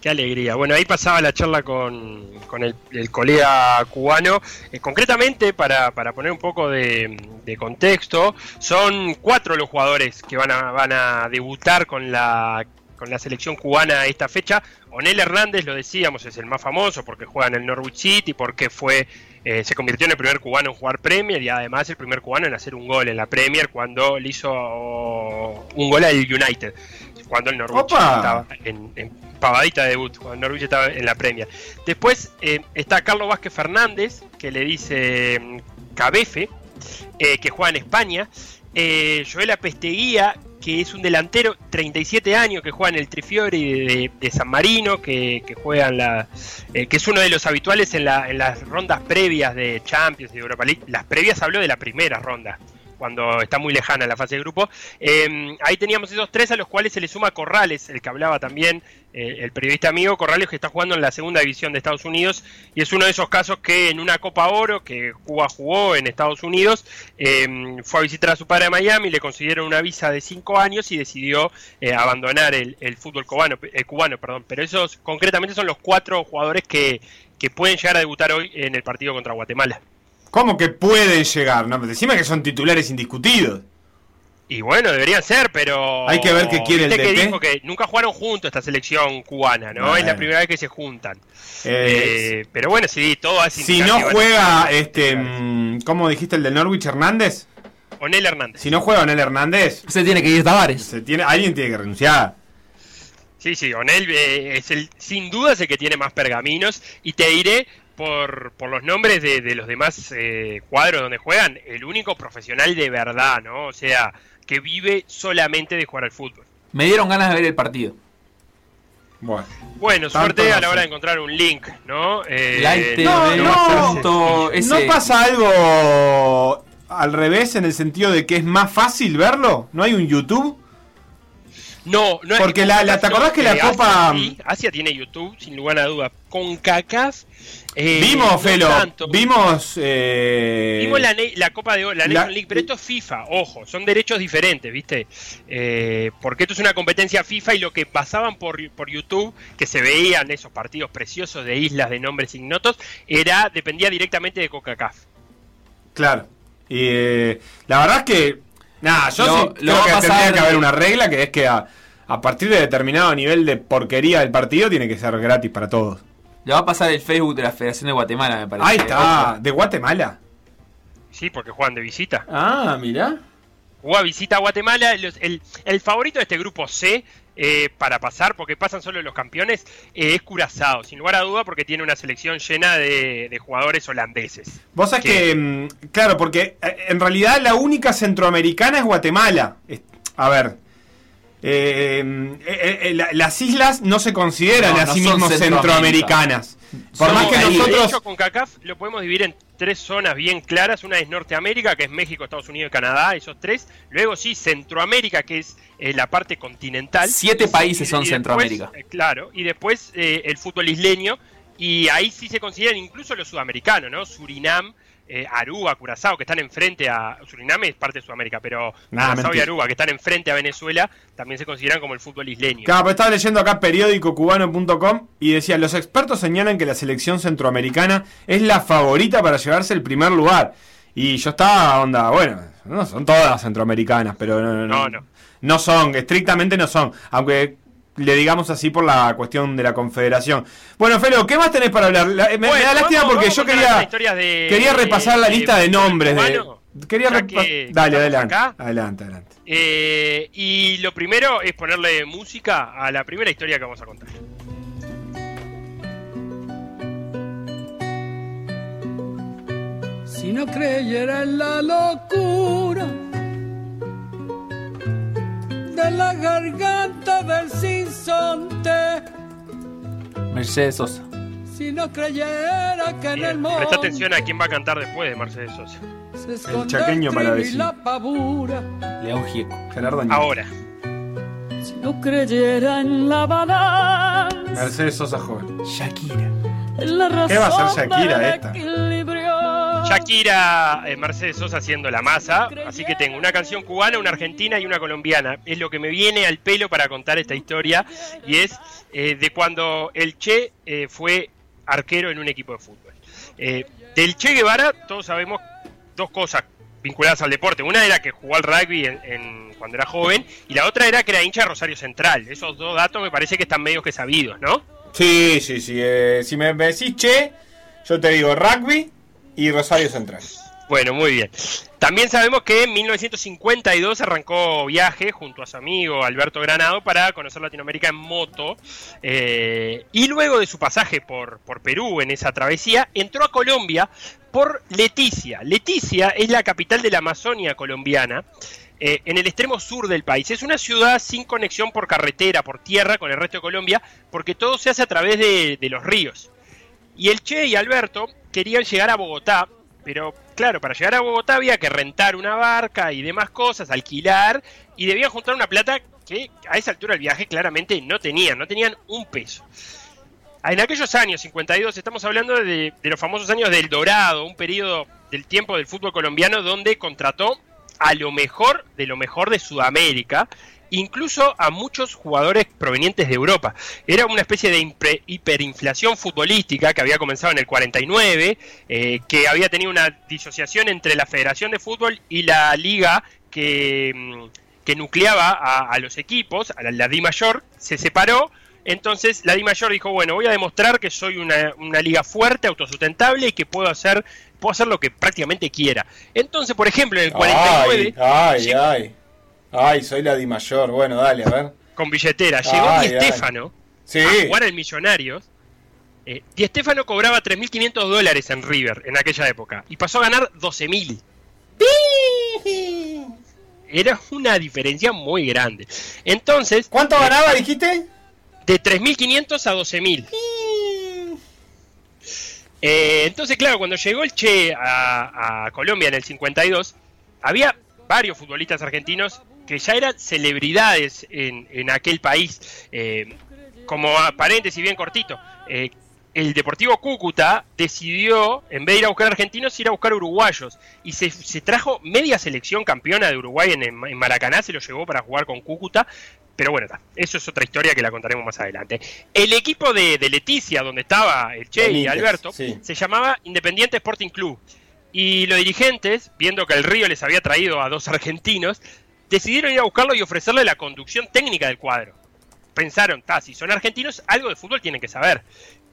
Qué alegría. Bueno, ahí pasaba la charla con, con el, colega cubano. Eh, concretamente, para, para, poner un poco de, de, contexto, son cuatro los jugadores que van a, van a debutar con la, con la selección cubana esta fecha. Onel Hernández, lo decíamos, es el más famoso porque juega en el Norwich City, porque fue eh, se convirtió en el primer cubano en jugar Premier y además el primer cubano en hacer un gol en la Premier cuando le hizo un gol al United, cuando el Norwich Opa. estaba en, en, pavadita de debut, cuando el Norwich estaba en la Premier. Después eh, está Carlos Vázquez Fernández, que le dice mm, Cabefe, eh, que juega en España. Joel Apesteguía, que es un delantero, 37 años, que juega en el Trifiori de, de, San Marino, que, que la, eh, que es uno de los habituales en, la, en, las rondas previas de Champions, de Europa League. Las previas habló de la primera ronda, cuando está muy lejana la fase de grupo. Eh, ahí teníamos esos tres a los cuales se le suma Corrales, el que hablaba también eh, el periodista amigo Corrales, que está jugando en la segunda división de Estados Unidos y es uno de esos casos que en una Copa Oro que Cuba jugó en Estados Unidos, eh, fue a visitar a su padre a Miami, le consiguieron una visa de cinco años y decidió eh, abandonar el, fútbol cubano, eh, cubano, perdón. Pero esos concretamente son los cuatro jugadores que, que pueden llegar a debutar hoy en el partido contra Guatemala. ¿Cómo que pueden llegar? No, decime que son titulares indiscutidos. Y bueno, deberían ser, pero. Hay que ver qué quiere el Viste que DT. dijo que nunca jugaron juntos esta selección cubana, ¿no? Es la primera vez que se juntan. Eh, Eh, pero bueno, sí, todo hace si no a juega, este, mm, ¿cómo dijiste el del Norwich Hernández? Onel Hernández. Si no juega Onel Hernández, Se tiene que ir Tavares. se tiene, alguien tiene que renunciar. Sí, sí, Onel eh, es el, sin duda es el que tiene más pergaminos. Y te diré, por, por los nombres de, de los demás eh, cuadros donde juegan, el único profesional de verdad, ¿no? O sea, que vive solamente de jugar al fútbol. Me dieron ganas de ver el partido. Bueno. Suerte no a la sé. hora de encontrar un link, ¿no? Eh, Light no, no. ¿No pasa algo al revés en el sentido de que es más fácil verlo? ¿No hay un YouTube? No, no es Porque que la- la- ¿te acordás que la Asia Copa- sí, Asia tiene YouTube, sin lugar a duda. Con CACAF. eh, vimos, no Felo, tanto. vimos... eh, Vimos la, la Copa de la la- Nation League, pero esto es FIFA, ojo, son derechos diferentes, ¿viste? Eh, porque esto es una competencia FIFA y lo que pasaban por, por YouTube, que se veían esos partidos preciosos de islas de nombres ignotos, era dependía directamente de CONCACAF. Claro. Y la verdad es que... Nada, yo Lo- sí lo creo que pasar- tendría que haber una regla que es que a, a partir de determinado nivel de porquería del partido tiene que ser gratis para todos. Le va a pasar el Facebook de la Federación de Guatemala, me parece. Ahí está, de Guatemala. Sí, porque juegan de visita. Ah, mirá. Jugó visita a Guatemala. los- el, el favorito de este grupo C eh, para pasar, porque pasan solo los campeones, eh, es Curazao, sin lugar a duda, porque tiene una selección llena de, de jugadores holandeses. Vos sabés que, mm, claro, porque eh, en realidad la única centroamericana es Guatemala. A ver, eh, eh, eh, la- las islas no se consideran No, a sí mismos centroamericanas. Por más que Caribe. De nosotros... hecho, con CACAF lo podemos dividir en tres zonas bien claras. Una es Norteamérica, que es México, Estados Unidos y Canadá, esos tres. Luego sí, Centroamérica, que es eh, la parte continental. Siete países son Y después, Centroamérica. eh, claro, y después eh, el fútbol isleño. Y ahí sí se consideran incluso los sudamericanos, ¿no? Surinam, eh, Aruba, Curazao, que están enfrente a. Surinam es parte de Sudamérica, pero Nah, Curazao y. Aruba, que están enfrente a Venezuela, también se consideran como el fútbol isleño. Claro, pero estaba leyendo acá periódicocubano.com y decía, los expertos señalan que la selección centroamericana es la favorita para llevarse el primer lugar. Y yo estaba, onda, bueno, no son todas centroamericanas, pero no, no, No, no. no son, estrictamente no son, aunque le digamos así por la cuestión de la confederación. Bueno, Felo, ¿qué más tenés para hablar? La- me, da lástima vamos- porque vamos yo quería, de- quería repasar la de- lista de de nombres. De, quería ya repa- que Dale, adelante, acá. adelante, adelante. Eh, y lo primero es ponerle música a la primera historia que vamos a contar. Si no creyera en la locura de la garganta del sinsonte, Mercedes Sosa. si no creyera que en el Bien, monte Presta atención a quién va a cantar después de Mercedes Sosa. se esconde chaqueño el para la pavura. León Gieco. Gerardo Añez. Ahora, Si no creyera en la balanza, Mercedes Sosa joven. Shakira. en la razón ¿Qué va a hacer Shakira esta? Shakira, eh, Mercedes Sosa haciendo la masa. Así que tengo una canción cubana, una argentina y una colombiana. Es lo que me viene al pelo para contar esta historia. Y es eh, de cuando el Che eh, fue arquero en un equipo de fútbol. Eh, del Che Guevara, todos sabemos dos cosas vinculadas al deporte. Una era que jugó al rugby en, en- cuando era joven. Y la otra era que era hincha de Rosario Central. Esos dos datos me parece que están medio que sabidos, ¿no? Sí, sí, sí. eh, si me decís che, yo te digo rugby y Rosario Central. Bueno, muy bien. También sabemos que en 1952 arrancó viaje junto a su amigo Alberto Granado para conocer Latinoamérica en moto. eh, y luego de su pasaje por, por Perú en esa travesía, entró a Colombia por Leticia. Leticia es la capital de la Amazonia colombiana. eh, en el extremo sur del país. Es una ciudad sin conexión por carretera, por tierra con el resto de Colombia, porque todo se hace a través de, de los ríos. Y el Che y Alberto querían llegar a Bogotá, pero claro, para llegar a Bogotá había que rentar una barca y demás cosas, alquilar, y debían juntar una plata que a esa altura del viaje claramente no tenían, no tenían un peso. En aquellos años, 52, estamos hablando de, de los famosos años del Dorado, un periodo del tiempo del fútbol colombiano donde contrató a lo mejor de lo mejor de Sudamérica, incluso a muchos jugadores provenientes de Europa. Era una especie de hiperinflación futbolística que había comenzado en el 49, eh, que había tenido una disociación entre la Federación de Fútbol y la liga que, mm, que nucleaba a, a los equipos, a la, la Di Mayor, se separó. Entonces la Di Mayor dijo, bueno, voy a demostrar que soy una, una liga fuerte, autosustentable y que puedo hacer, puedo hacer lo que prácticamente quiera. Entonces, por ejemplo, en el 49... Ay, llegó- ay. Ay, soy la Di Mayor. Bueno, dale, a ver. con billetera. Llegó Ay, Di Sí. a jugar en Millonarios. Eh, Di Stéfano cobraba 3.500 dólares en River en aquella época y pasó a ganar 12.000. Era una diferencia muy grande. Entonces. ¿Cuánto eh, ganaba, dijiste? De 3.500 a 12.000. Eh, entonces, claro, cuando llegó el Che a, a Colombia en el 52, había varios futbolistas argentinos que ya eran celebridades en, en aquel país. Eh, como paréntesis bien cortito, eh, el Deportivo Cúcuta decidió, en vez de ir a buscar argentinos, ir a buscar uruguayos. Y se, se trajo media selección campeona de Uruguay en, en Maracaná, se lo llevó para jugar con Cúcuta. Pero bueno, ta, eso es otra historia que la contaremos más adelante. El equipo de, de Leticia, donde estaba el Che y Alberto, sí. se llamaba Independiente Sporting Club. Y los dirigentes, viendo que el Río les había traído a dos argentinos, decidieron ir a buscarlo y ofrecerle la conducción técnica del cuadro. Pensaron, si son argentinos, algo de fútbol tienen que saber.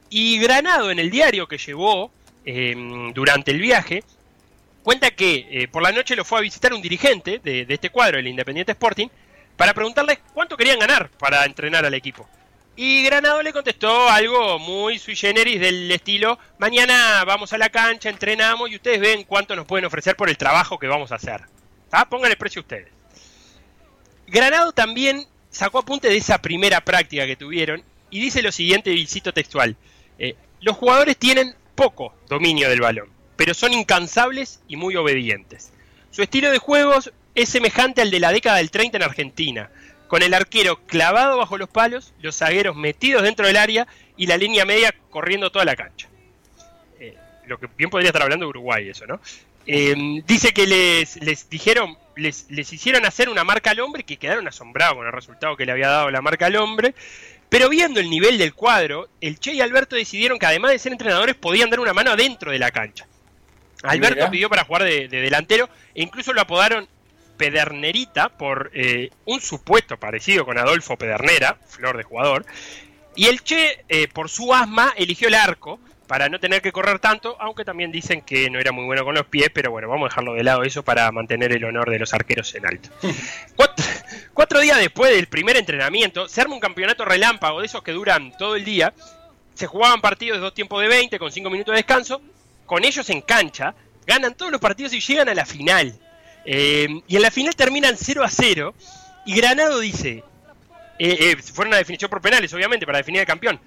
Y Granado, en el diario que llevó eh, durante el viaje, cuenta que eh, por la noche lo fue a visitar un dirigente de, de este cuadro, el Independiente Sporting, para preguntarle cuánto querían ganar para entrenar al equipo. Y Granado le contestó algo muy sui generis del estilo, mañana vamos a la cancha, entrenamos y ustedes ven cuánto nos pueden ofrecer por el trabajo que vamos a hacer. ¿Tá? Pongan el precio ustedes. Granado también sacó apunte de esa primera práctica que tuvieron y dice lo siguiente, y cito textual. eh, los jugadores tienen poco dominio del balón, pero son incansables y muy obedientes. Su estilo de juegos es semejante al de la década del 30 en Argentina, con el arquero clavado bajo los palos, los zagueros metidos dentro del área y la línea media corriendo toda la cancha. Eh, lo que bien podría estar hablando de Uruguay eso, ¿no? Eh, dice que les, les dijeron, les, les hicieron hacer una marca al hombre que quedaron asombrados con el resultado que le había dado la marca al hombre. Pero viendo el nivel del cuadro, el Che y Alberto decidieron que además de ser entrenadores podían dar una mano adentro de la cancha. Alberto Mira. pidió para jugar de, de delantero e incluso lo apodaron Pedernerita por eh, un supuesto parecido con Adolfo Pedernera, flor de jugador. Y el Che, eh, por su asma, eligió el arco para no tener que correr tanto, aunque también dicen que no era muy bueno con los pies, pero bueno, vamos a dejarlo de lado eso para mantener el honor de los arqueros en alto. Cuatro, cuatro días después del primer entrenamiento, se arma un campeonato relámpago de esos que duran todo el día. Se jugaban partidos de dos tiempos de 20 con 5 minutos de descanso. Con ellos en cancha, ganan todos los partidos y llegan a la final. Eh, y en la final terminan 0 a 0. Y Granado dice: eh, eh, fueron una definición por penales, obviamente, para definir al campeón.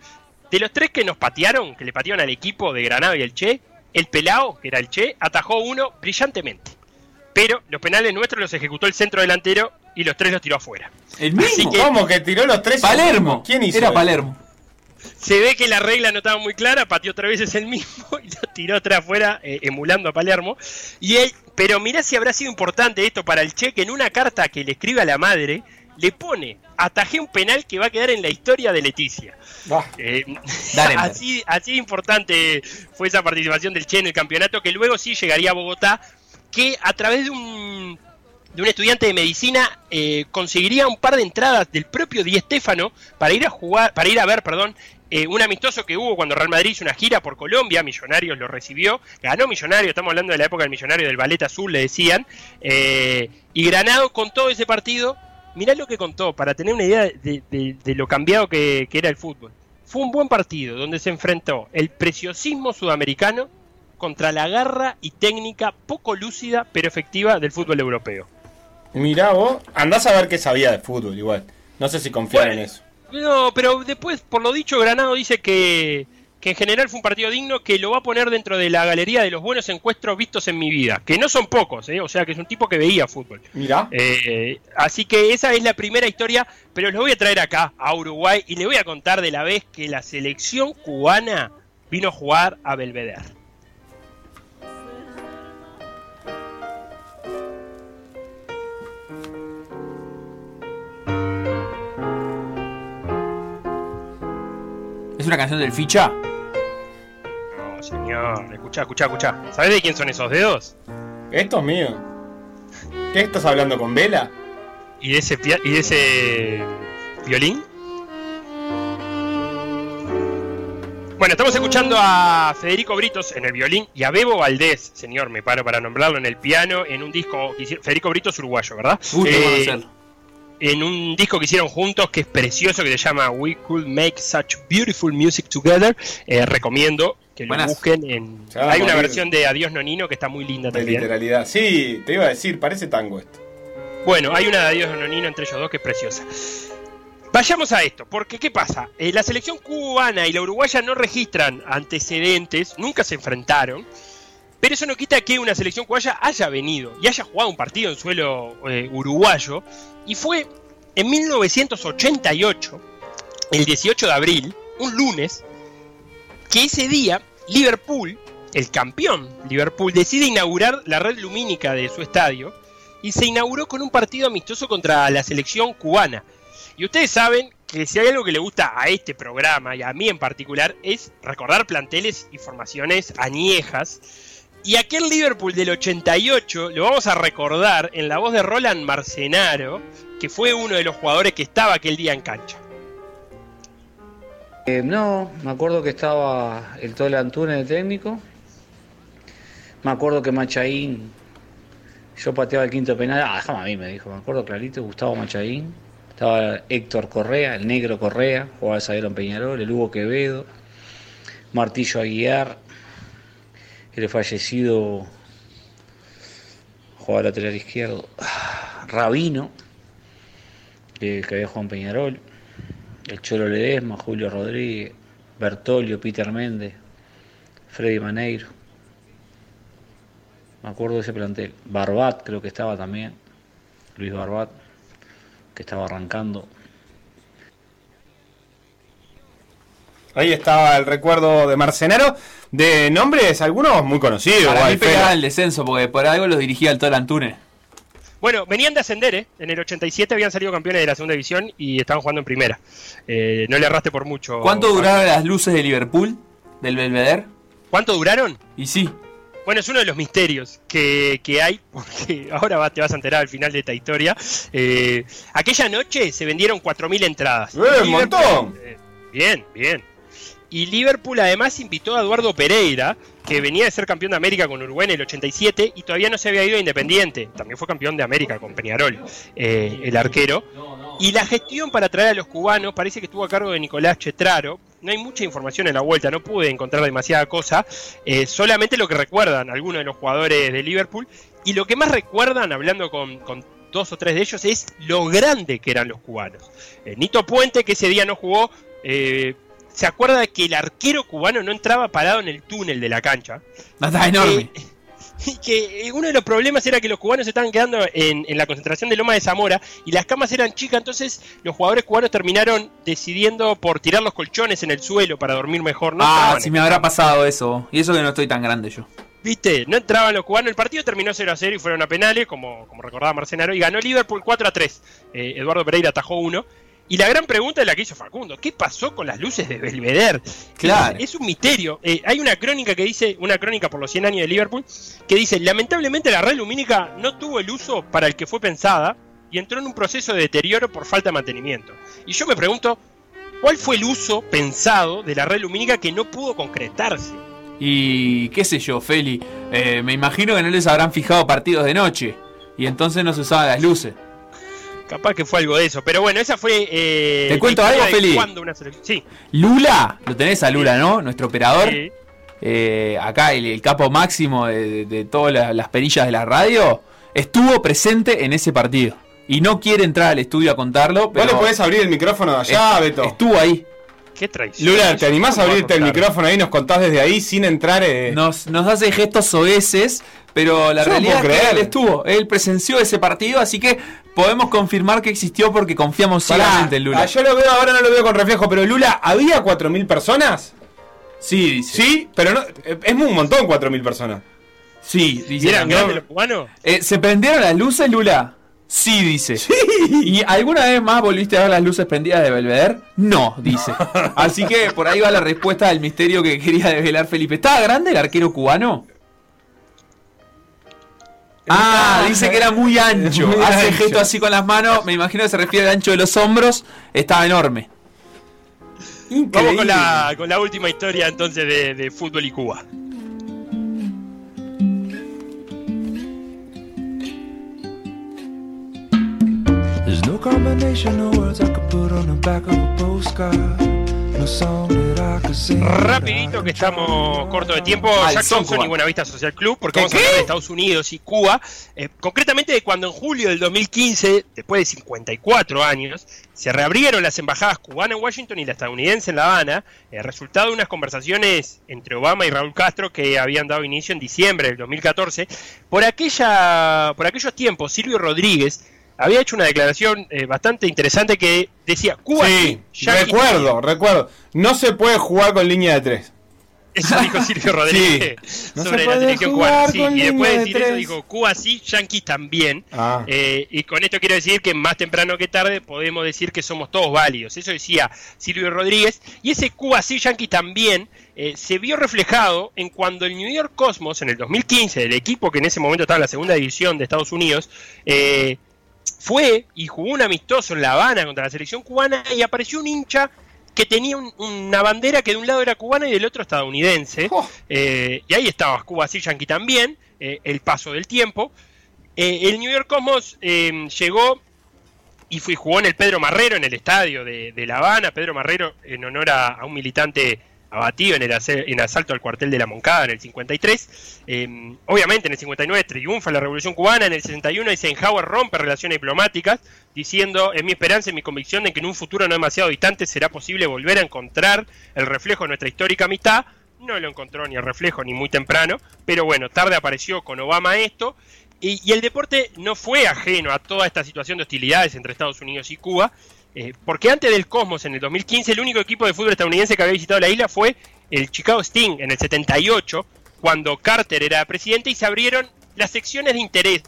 De los tres que nos patearon, que le patearon al equipo de Granado y el Che, el Pelao, que era el Che, atajó uno brillantemente. Pero los penales nuestros los ejecutó el centro delantero y los tres los tiró afuera. El mismo. que- ¿Cómo que tiró los tres? Palermo. ¿Quién hizo Era eso? Palermo. Se ve que la regla no estaba muy clara, pateó tres veces el mismo y lo tiró atrás afuera, eh, emulando a Palermo. Y él, pero mirá si habrá sido importante esto para el Che, que en una carta que le escribe a la madre, le pone, atajé un penal que va a quedar en la historia de Leticia. Eh, así, así importante fue esa participación del Che en el campeonato, que luego sí llegaría a Bogotá, que a través de un, de un estudiante de medicina eh, conseguiría un par de entradas del propio Di Stéfano para ir a jugar, para ir a ver, perdón, eh, un amistoso que hubo cuando Real Madrid hizo una gira por Colombia, Millonarios lo recibió, ganó Millonario, estamos hablando de la época del Millonario del Ballet Azul, le decían, eh, y Granado contó ese partido, mirá lo que contó, para tener una idea de, de- de lo cambiado que, que era el fútbol. Fue un buen partido donde se enfrentó el preciosismo sudamericano contra la garra y técnica poco lúcida pero efectiva del fútbol europeo. Mirá vos, andás a ver qué sabía de fútbol igual. No sé si confiar Bueno. en eso. No, pero después, por lo dicho, Granado dice que, que en general fue un partido digno, que lo va a poner dentro de la galería de los buenos encuentros vistos en mi vida, que no son pocos, ¿eh? o sea que es un tipo que veía fútbol. Mira. Eh, así que esa es la primera historia, pero los voy a traer acá, a Uruguay, y le voy a contar de la vez que la selección cubana vino a jugar a Belvedere. ¿Es una canción del ficha? No, señor, escucha, escucha, escucha. ¿Sabes de quién son esos dedos? Esto es mío. ¿Qué estás hablando con Vela? ¿Y de ese, y de ese violín? Bueno, estamos escuchando a Federico Britos en el violín y a Bebo Valdés, señor, me paro para nombrarlo, en el piano, en un disco que hicieron. Federico Britos uruguayo, ¿verdad? Gusto Eh, en un disco que hicieron juntos que es precioso, que se llama We Could Make Such Beautiful Music Together. Eh, recomiendo que lo Buenas. busquen. En... Hay una versión de Adiós Nonino que está muy linda De también. literalidad. Sí, te iba a decir, parece tango esto. Bueno, hay una de Adiós Nonino entre ellos dos que es preciosa. Vayamos a esto, porque ¿qué pasa? Eh, la selección cubana y la uruguaya no registran antecedentes, nunca se enfrentaron, pero eso no quita que una selección cubana haya venido y haya jugado un partido en suelo eh, uruguayo, y fue en 1988, el 18 de abril, un lunes, que ese día Liverpool, el campeón Liverpool, decide inaugurar la red lumínica de su estadio y se inauguró con un partido amistoso contra la selección cubana. Y ustedes saben que si hay algo que le gusta a este programa y a mí en particular es recordar planteles y formaciones añejas. Y aquel Liverpool del 88 lo vamos a recordar en la voz de Roland Marcenaro, que fue uno de los jugadores que estaba aquel día en cancha. Eh, no, me acuerdo que estaba el Tole de técnico. Me acuerdo que Machaín, yo pateaba el quinto penal. Ah, déjame a mí, me dijo. Me acuerdo clarito, Gustavo Machaín. Estaba Héctor Correa, el negro Correa, jugaba el zaguero en Peñarol, el Hugo Quevedo, Martillo Aguiar, el fallecido jugador lateral izquierdo, Rabino, que, que había jugado en Peñarol el Cholo Ledesma, Julio Rodríguez, Bertolio, Peter Méndez, Freddy Maneiro. Me acuerdo de ese plantel. Barbat creo que estaba también. Luis Barbat, que estaba arrancando. Ahí estaba el recuerdo de Marcenaro. De nombres, algunos muy conocidos. Para mí el descenso, porque por algo los dirigía el Tol Antune. Bueno, venían de ascender, ¿eh? En el 87 habían salido campeones de la segunda división y estaban jugando en primera. Eh, no le arraste por mucho. ¿Cuánto duraron las luces de Liverpool? ¿Del Belvedere? ¿Cuánto duraron? Y sí. Bueno, es uno de los misterios que, que hay, porque ahora va- te vas a enterar al final de esta historia. Eh, aquella noche se vendieron 4.000 entradas. ¡Eh, un montón! eh, bien, bien. Y Liverpool además invitó a Eduardo Pereira, que venía de ser campeón de América con Uruguay en el 87 y todavía no se había ido a Independiente. También fue campeón de América con Peñarol, eh, el arquero. Y la gestión para traer a los cubanos parece que estuvo a cargo de Nicolás Chetraro. No hay mucha información en la vuelta, no pude encontrar demasiada cosa. eh, solamente lo que recuerdan algunos de los jugadores de Liverpool. Y lo que más recuerdan, hablando con, con dos o tres de ellos, es lo grande que eran los cubanos. Eh, Nito Puente, que ese día no jugó, eh, se acuerda de que el arquero cubano no entraba parado en el túnel de la cancha. No, está enorme. Eh, y que uno de los problemas era que los cubanos se estaban quedando en, en la concentración de Loma de Zamora y las camas eran chicas, entonces los jugadores cubanos terminaron decidiendo por tirar los colchones en el suelo para dormir mejor. No ah, si me habrá pasado eso. Y eso que no estoy tan grande yo. Viste, no entraban los cubanos. El partido terminó 0 a 0 y fueron a penales, como, como recordaba Marcenaro, y ganó Liverpool 4 a 3. Eh, Eduardo Pereira atajó uno. Y la gran pregunta es la que hizo Facundo: ¿qué pasó con las luces de Belvedere? Claro. Es, un misterio. Eh, hay una crónica que dice, una crónica por los 100 años de Liverpool, que dice: lamentablemente la red lumínica no tuvo el uso para el que fue pensada y entró en un proceso de deterioro por falta de mantenimiento. Y yo me pregunto: ¿cuál fue el uso pensado de la red lumínica que no pudo concretarse? Y qué sé yo, Feli. eh, me imagino que no les habrán fijado partidos de noche. Y entonces no se usaban las luces. Capaz que fue algo de eso. Pero bueno, esa fue. eh, ¿Te cuento algo, Feli? cuándo una selección- Sí. Lula, lo tenés a Lula, ¿no? Nuestro operador. Sí. Eh, acá el, el capo máximo de, de- de todas las, las perillas de la radio. Estuvo presente en ese partido. Y no quiere entrar al estudio a contarlo. Vos Pero le podés abrir el micrófono de allá, est- Beto. Estuvo ahí. qué traición. Lula, ¿te animás a ¿Cómo va a abrirte el micrófono ahí y nos contás desde ahí sin entrar? eh? Nos, nos hace gestos soeces, pero la Yo no realidad es puedo que creer. él estuvo, él presenció ese partido, así que podemos confirmar que existió porque confiamos Pará, ciegamente en Lula. ah, yo lo veo, ahora no lo veo con reflejo, pero Lula, ¿había 4.000 personas? Sí, dice. Sí, pero no, es un montón 4.000 personas. Sí, ¿Y dice. eran también. grandes los cubanos? Eh, ¿Se prendieron las luces, Lula? Sí, dice. ¿Y alguna vez más volviste a ver las luces prendidas de Belvedere? No, dice. Así que por ahí va la respuesta del misterio que quería desvelar Felipe. ¿Estaba grande el arquero cubano? Ah, dice que era muy ancho. Muy Hace ancho. gesto así con las manos. Me imagino que se refiere al ancho de los hombros. Estaba enorme. Vamos con la, con la última historia entonces de, de fútbol y Cuba. There's no combination of words I could put on the back of a postcard. Rapidito que estamos corto de tiempo, Al Jack son Thompson y cubano. Buenavista Social Club, porque ¿Qué, vamos a hablar de Estados Unidos y Cuba, eh, concretamente de cuando en julio del 2015, después de 54 años, se reabrieron las embajadas cubanas en Washington y la estadounidense en La Habana, eh, resultado de unas conversaciones entre Obama y Raúl Castro que habían dado inicio en diciembre del 2014. Por, aquella, por aquellos tiempos, Silvio Rodríguez había hecho una declaración eh, bastante interesante que decía, Cuba Sí, sí, Yankee recuerdo, recuerdo. No se puede jugar con línea de tres. Eso dijo Silvio Rodríguez No sobre se la puede selección jugar cubana. Sí, y después de de decir eso dijo Cuba sí, Yankees también. Ah. Eh, y con esto quiero decir que más temprano que tarde podemos decir que somos todos válidos. Eso decía Silvio Rodríguez. Y ese Cuba sí, Yankees también eh, se vio reflejado en cuando el New York Cosmos en el 2015, el equipo que en ese momento estaba en la segunda división de Estados Unidos, eh, fue y jugó un amistoso en La Habana contra la selección cubana y apareció un hincha que tenía un- una bandera que de un lado era cubana y del otro estadounidense. Oh. Eh, y ahí estaba Cuba sí, Yankee también, eh, el paso del tiempo. Eh, el New York Cosmos eh, llegó y fue, jugó en el Pedro Marrero, en el estadio de, de La Habana. Pedro Marrero en honor a, a un militante abatido en el en asalto al cuartel de la Moncada en el 53. Eh, obviamente en el 59 triunfa la Revolución Cubana, en el 61 Eisenhower rompe relaciones diplomáticas, diciendo, es mi esperanza y mi convicción de que en un futuro no demasiado distante será posible volver a encontrar el reflejo de nuestra histórica amistad. No lo encontró ni el reflejo ni muy temprano, pero bueno, tarde apareció con Obama esto. Y el deporte no fue ajeno a toda esta situación de hostilidades entre Estados Unidos y Cuba, eh, porque antes del Cosmos, en el 2015, el único equipo de fútbol estadounidense que había visitado la isla fue el Chicago Sting en el 78, cuando Carter era presidente y se abrieron las secciones de interés,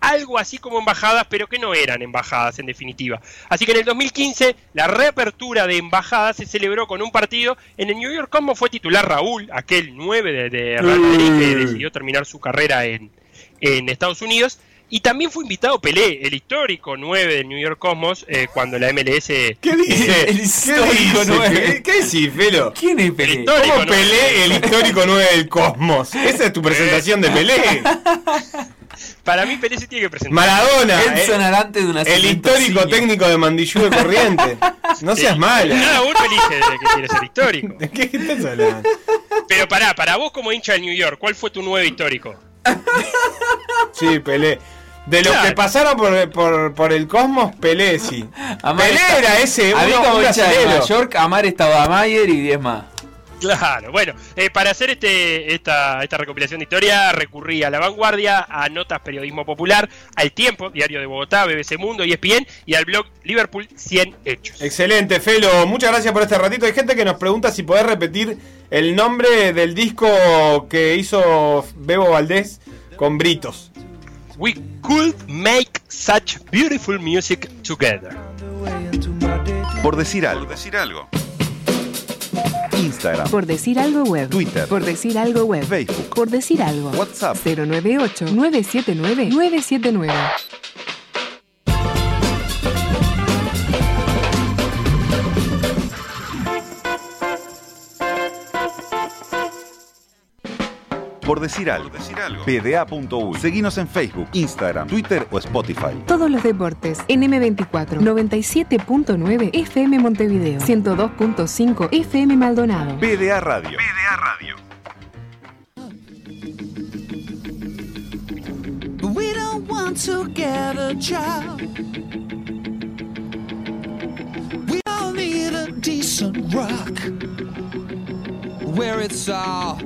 algo así como embajadas, pero que no eran embajadas en definitiva. Así que en el 2015 la reapertura de embajadas se celebró con un partido. En el New York Cosmos fue titular Raúl, aquel 9 de, de Real Madrid que Mm. decidió terminar su carrera en, en Estados Unidos. Y también fue invitado Pelé, el histórico 9 del New York Cosmos, eh, cuando la MLS... ¿Qué dice? El ¿Qué histórico dice? nueve. ¿Qué, qué decís, Felo? ¿Quién es Pelé? ¿Cómo. Pelé, el histórico 9 del cosmos? Esa es tu presentación de Pelé. Para mí Pelé se tiene que presentar. Maradona, Edson eh, de una el histórico técnico de Mandillú de Corriente. No seas mala. Cada uno elige que quiere ser histórico. ¿De qué estás hablando? Pero pará, para vos como hincha del New York, ¿cuál fue tu 9 histórico? Sí, Pelé. De los Claro. que pasaron por, por, por el cosmos, Pelé sí. Amar Pelé está- era ese, A mí uno- como un de. Nueva York, Amar estaba Mayer y 10 más. Claro, bueno, eh, para hacer este, esta, esta recopilación de historia recurrí a La Vanguardia, a Notas Periodismo Popular, al Tiempo, Diario de Bogotá, BBC Mundo, E ESPN y al blog Liverpool 100 Hechos. Excelente, Felo. Muchas gracias por este ratito. Hay gente que nos pregunta si podés repetir el nombre del disco que hizo Bebo Valdés con Britos. We could make such beautiful music together. Por decir algo. decir algo. Instagram, Por decir algo web. Twitter, Por decir algo web. Facebook, Por decir algo. WhatsApp. 098-979-979. Por decir algo. PDA.U. Seguinos en Facebook, Instagram, Twitter o Spotify. Todos los deportes en M24 97.9 FM Montevideo 102.5 FM Maldonado. PDA Radio. PDA Radio. We don't want to get a job. We don't need a decent rock where it's all.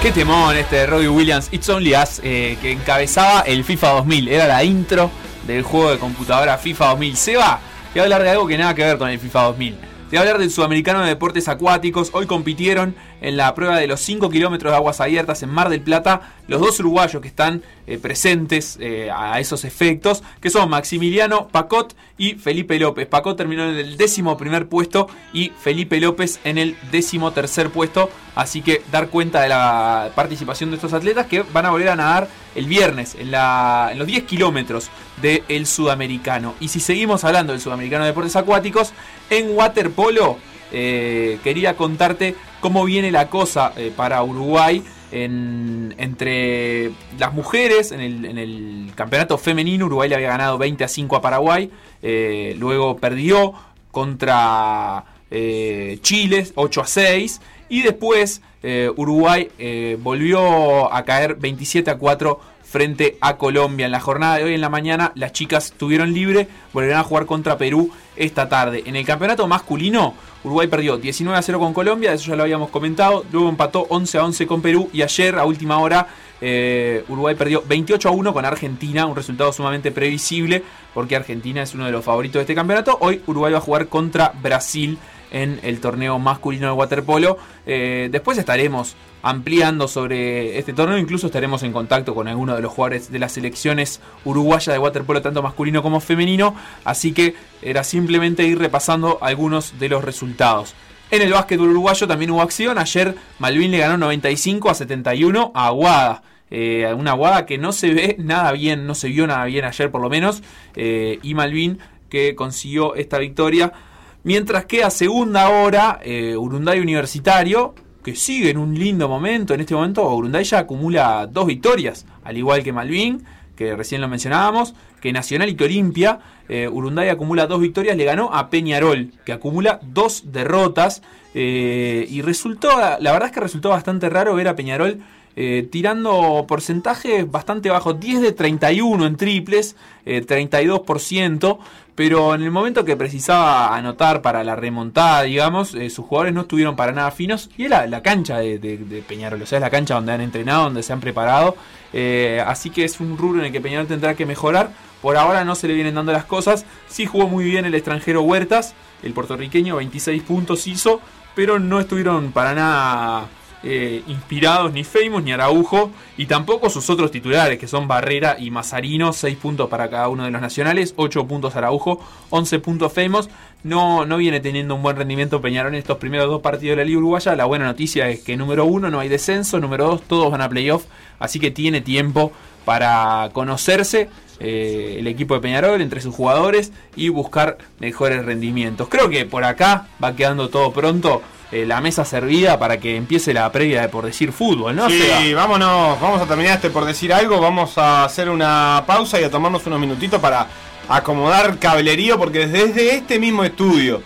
Qué temón este de Robbie Williams, It's Only Us, eh, que encabezaba el FIFA 2000. Era la intro del juego de computadora FIFA 2000. Seba, te voy a hablar de algo que nada que ver con el FIFA 2000. Te voy a hablar del Sudamericano de Deportes Acuáticos. Hoy compitieron en la prueba de los 5 kilómetros de aguas abiertas en Mar del Plata los dos uruguayos que están eh, presentes eh, a esos efectos, que son Maximiliano Pacot y Felipe López. Pacot terminó en el décimo primer puesto y Felipe López en el décimo tercer puesto. Así que dar cuenta de la participación de estos atletas que van a volver a nadar el viernes en, en los 10 kilómetros del sudamericano. Y si seguimos hablando del sudamericano de deportes acuáticos, en waterpolo eh, quería contarte cómo viene la cosa eh, para Uruguay en- entre las mujeres. En el, campeonato femenino, Uruguay le había ganado 20 a 5 a Paraguay. eh, luego perdió contra Chile 8 a 6. Y después Uruguay volvió a caer 27 a 4 frente a Colombia. En la jornada de hoy en la mañana las chicas tuvieron libre, volverán a jugar contra Perú esta tarde. En el campeonato masculino, Uruguay perdió 19 a 0 con Colombia, eso ya lo habíamos comentado, luego empató 11 a 11 con Perú y ayer a última hora eh, Uruguay perdió 28 a 1 con Argentina, un resultado sumamente previsible porque Argentina es uno de los favoritos de este campeonato. Hoy Uruguay va a jugar contra Brasil en el torneo masculino de waterpolo. Eh, después estaremos ampliando sobre este torneo, incluso estaremos en contacto con algunos de los jugadores de las selecciones uruguayas de waterpolo, tanto masculino como femenino, así que era simplemente ir repasando algunos de los resultados. En el básquetbol uruguayo también hubo acción, ayer Malvin le ganó 95 a 71 a Aguada. Eh, una Aguada que no se ve nada bien, no se vio nada bien ayer por lo menos, eh, y Malvin que consiguió esta victoria. Mientras que a segunda hora, eh, Urunday Universitario, que sigue en un lindo momento. En este momento, Urunday ya acumula dos victorias, al igual que Malvin, que recién lo mencionábamos, que Nacional y que Olimpia. Eh, Urunday acumula dos victorias, le ganó a Peñarol, que acumula dos derrotas. eh, y resultó, la verdad es que resultó bastante raro ver a Peñarol eh, tirando porcentajes bastante bajos, 10 de 31 en triples, eh, 32%, pero en el momento que precisaba anotar para la remontada, digamos, eh, sus jugadores no estuvieron para nada finos, y era la cancha de, de- Peñarol, o sea, es la cancha donde han entrenado, donde se han preparado, eh, así que es un rubro en el que Peñarol tendrá que mejorar, por ahora no se le vienen dando las cosas, sí jugó muy bien el extranjero Huertas, el puertorriqueño 26 puntos hizo, pero no estuvieron para nada eh, inspirados ni Famous ni Araujo y tampoco sus otros titulares que son Barrera y Mazarino, 6 puntos para cada uno de los nacionales, 8 puntos Araujo, 11 puntos Famous. No, no viene teniendo un buen rendimiento Peñarol en estos primeros dos partidos de la Liga Uruguaya. La buena noticia es que número uno no hay descenso, número dos todos van a playoff, así que tiene tiempo para conocerse eh, el equipo de Peñarol entre sus jugadores y buscar mejores rendimientos. Creo que por acá va quedando todo pronto. Eh, la mesa servida para que empiece la previa de por decir fútbol, ¿no? Sí, Seba? vámonos, vamos a terminar este por decir algo, vamos a hacer una pausa y a tomarnos unos minutitos para acomodar cablerío, porque desde este mismo estudio,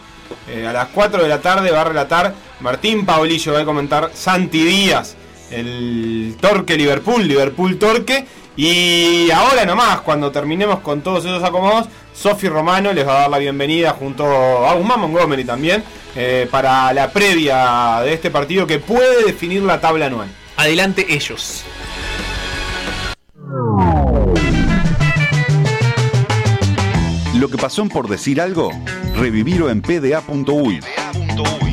eh, a las 4 de la tarde va a relatar Martín Paulillo, va a comentar Santi Díaz, el Torque Liverpool, Liverpool Torque, y ahora nomás, cuando terminemos con todos esos acomodos, Sofi Romano les va a dar la bienvenida junto a Guzmán Montgomery también eh, para la previa de este partido que puede definir la tabla anual. Adelante ellos. Lo que pasó en por decir algo, revivirlo en pda.uy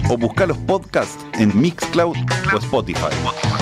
o buscar los podcasts en Mixcloud o Spotify.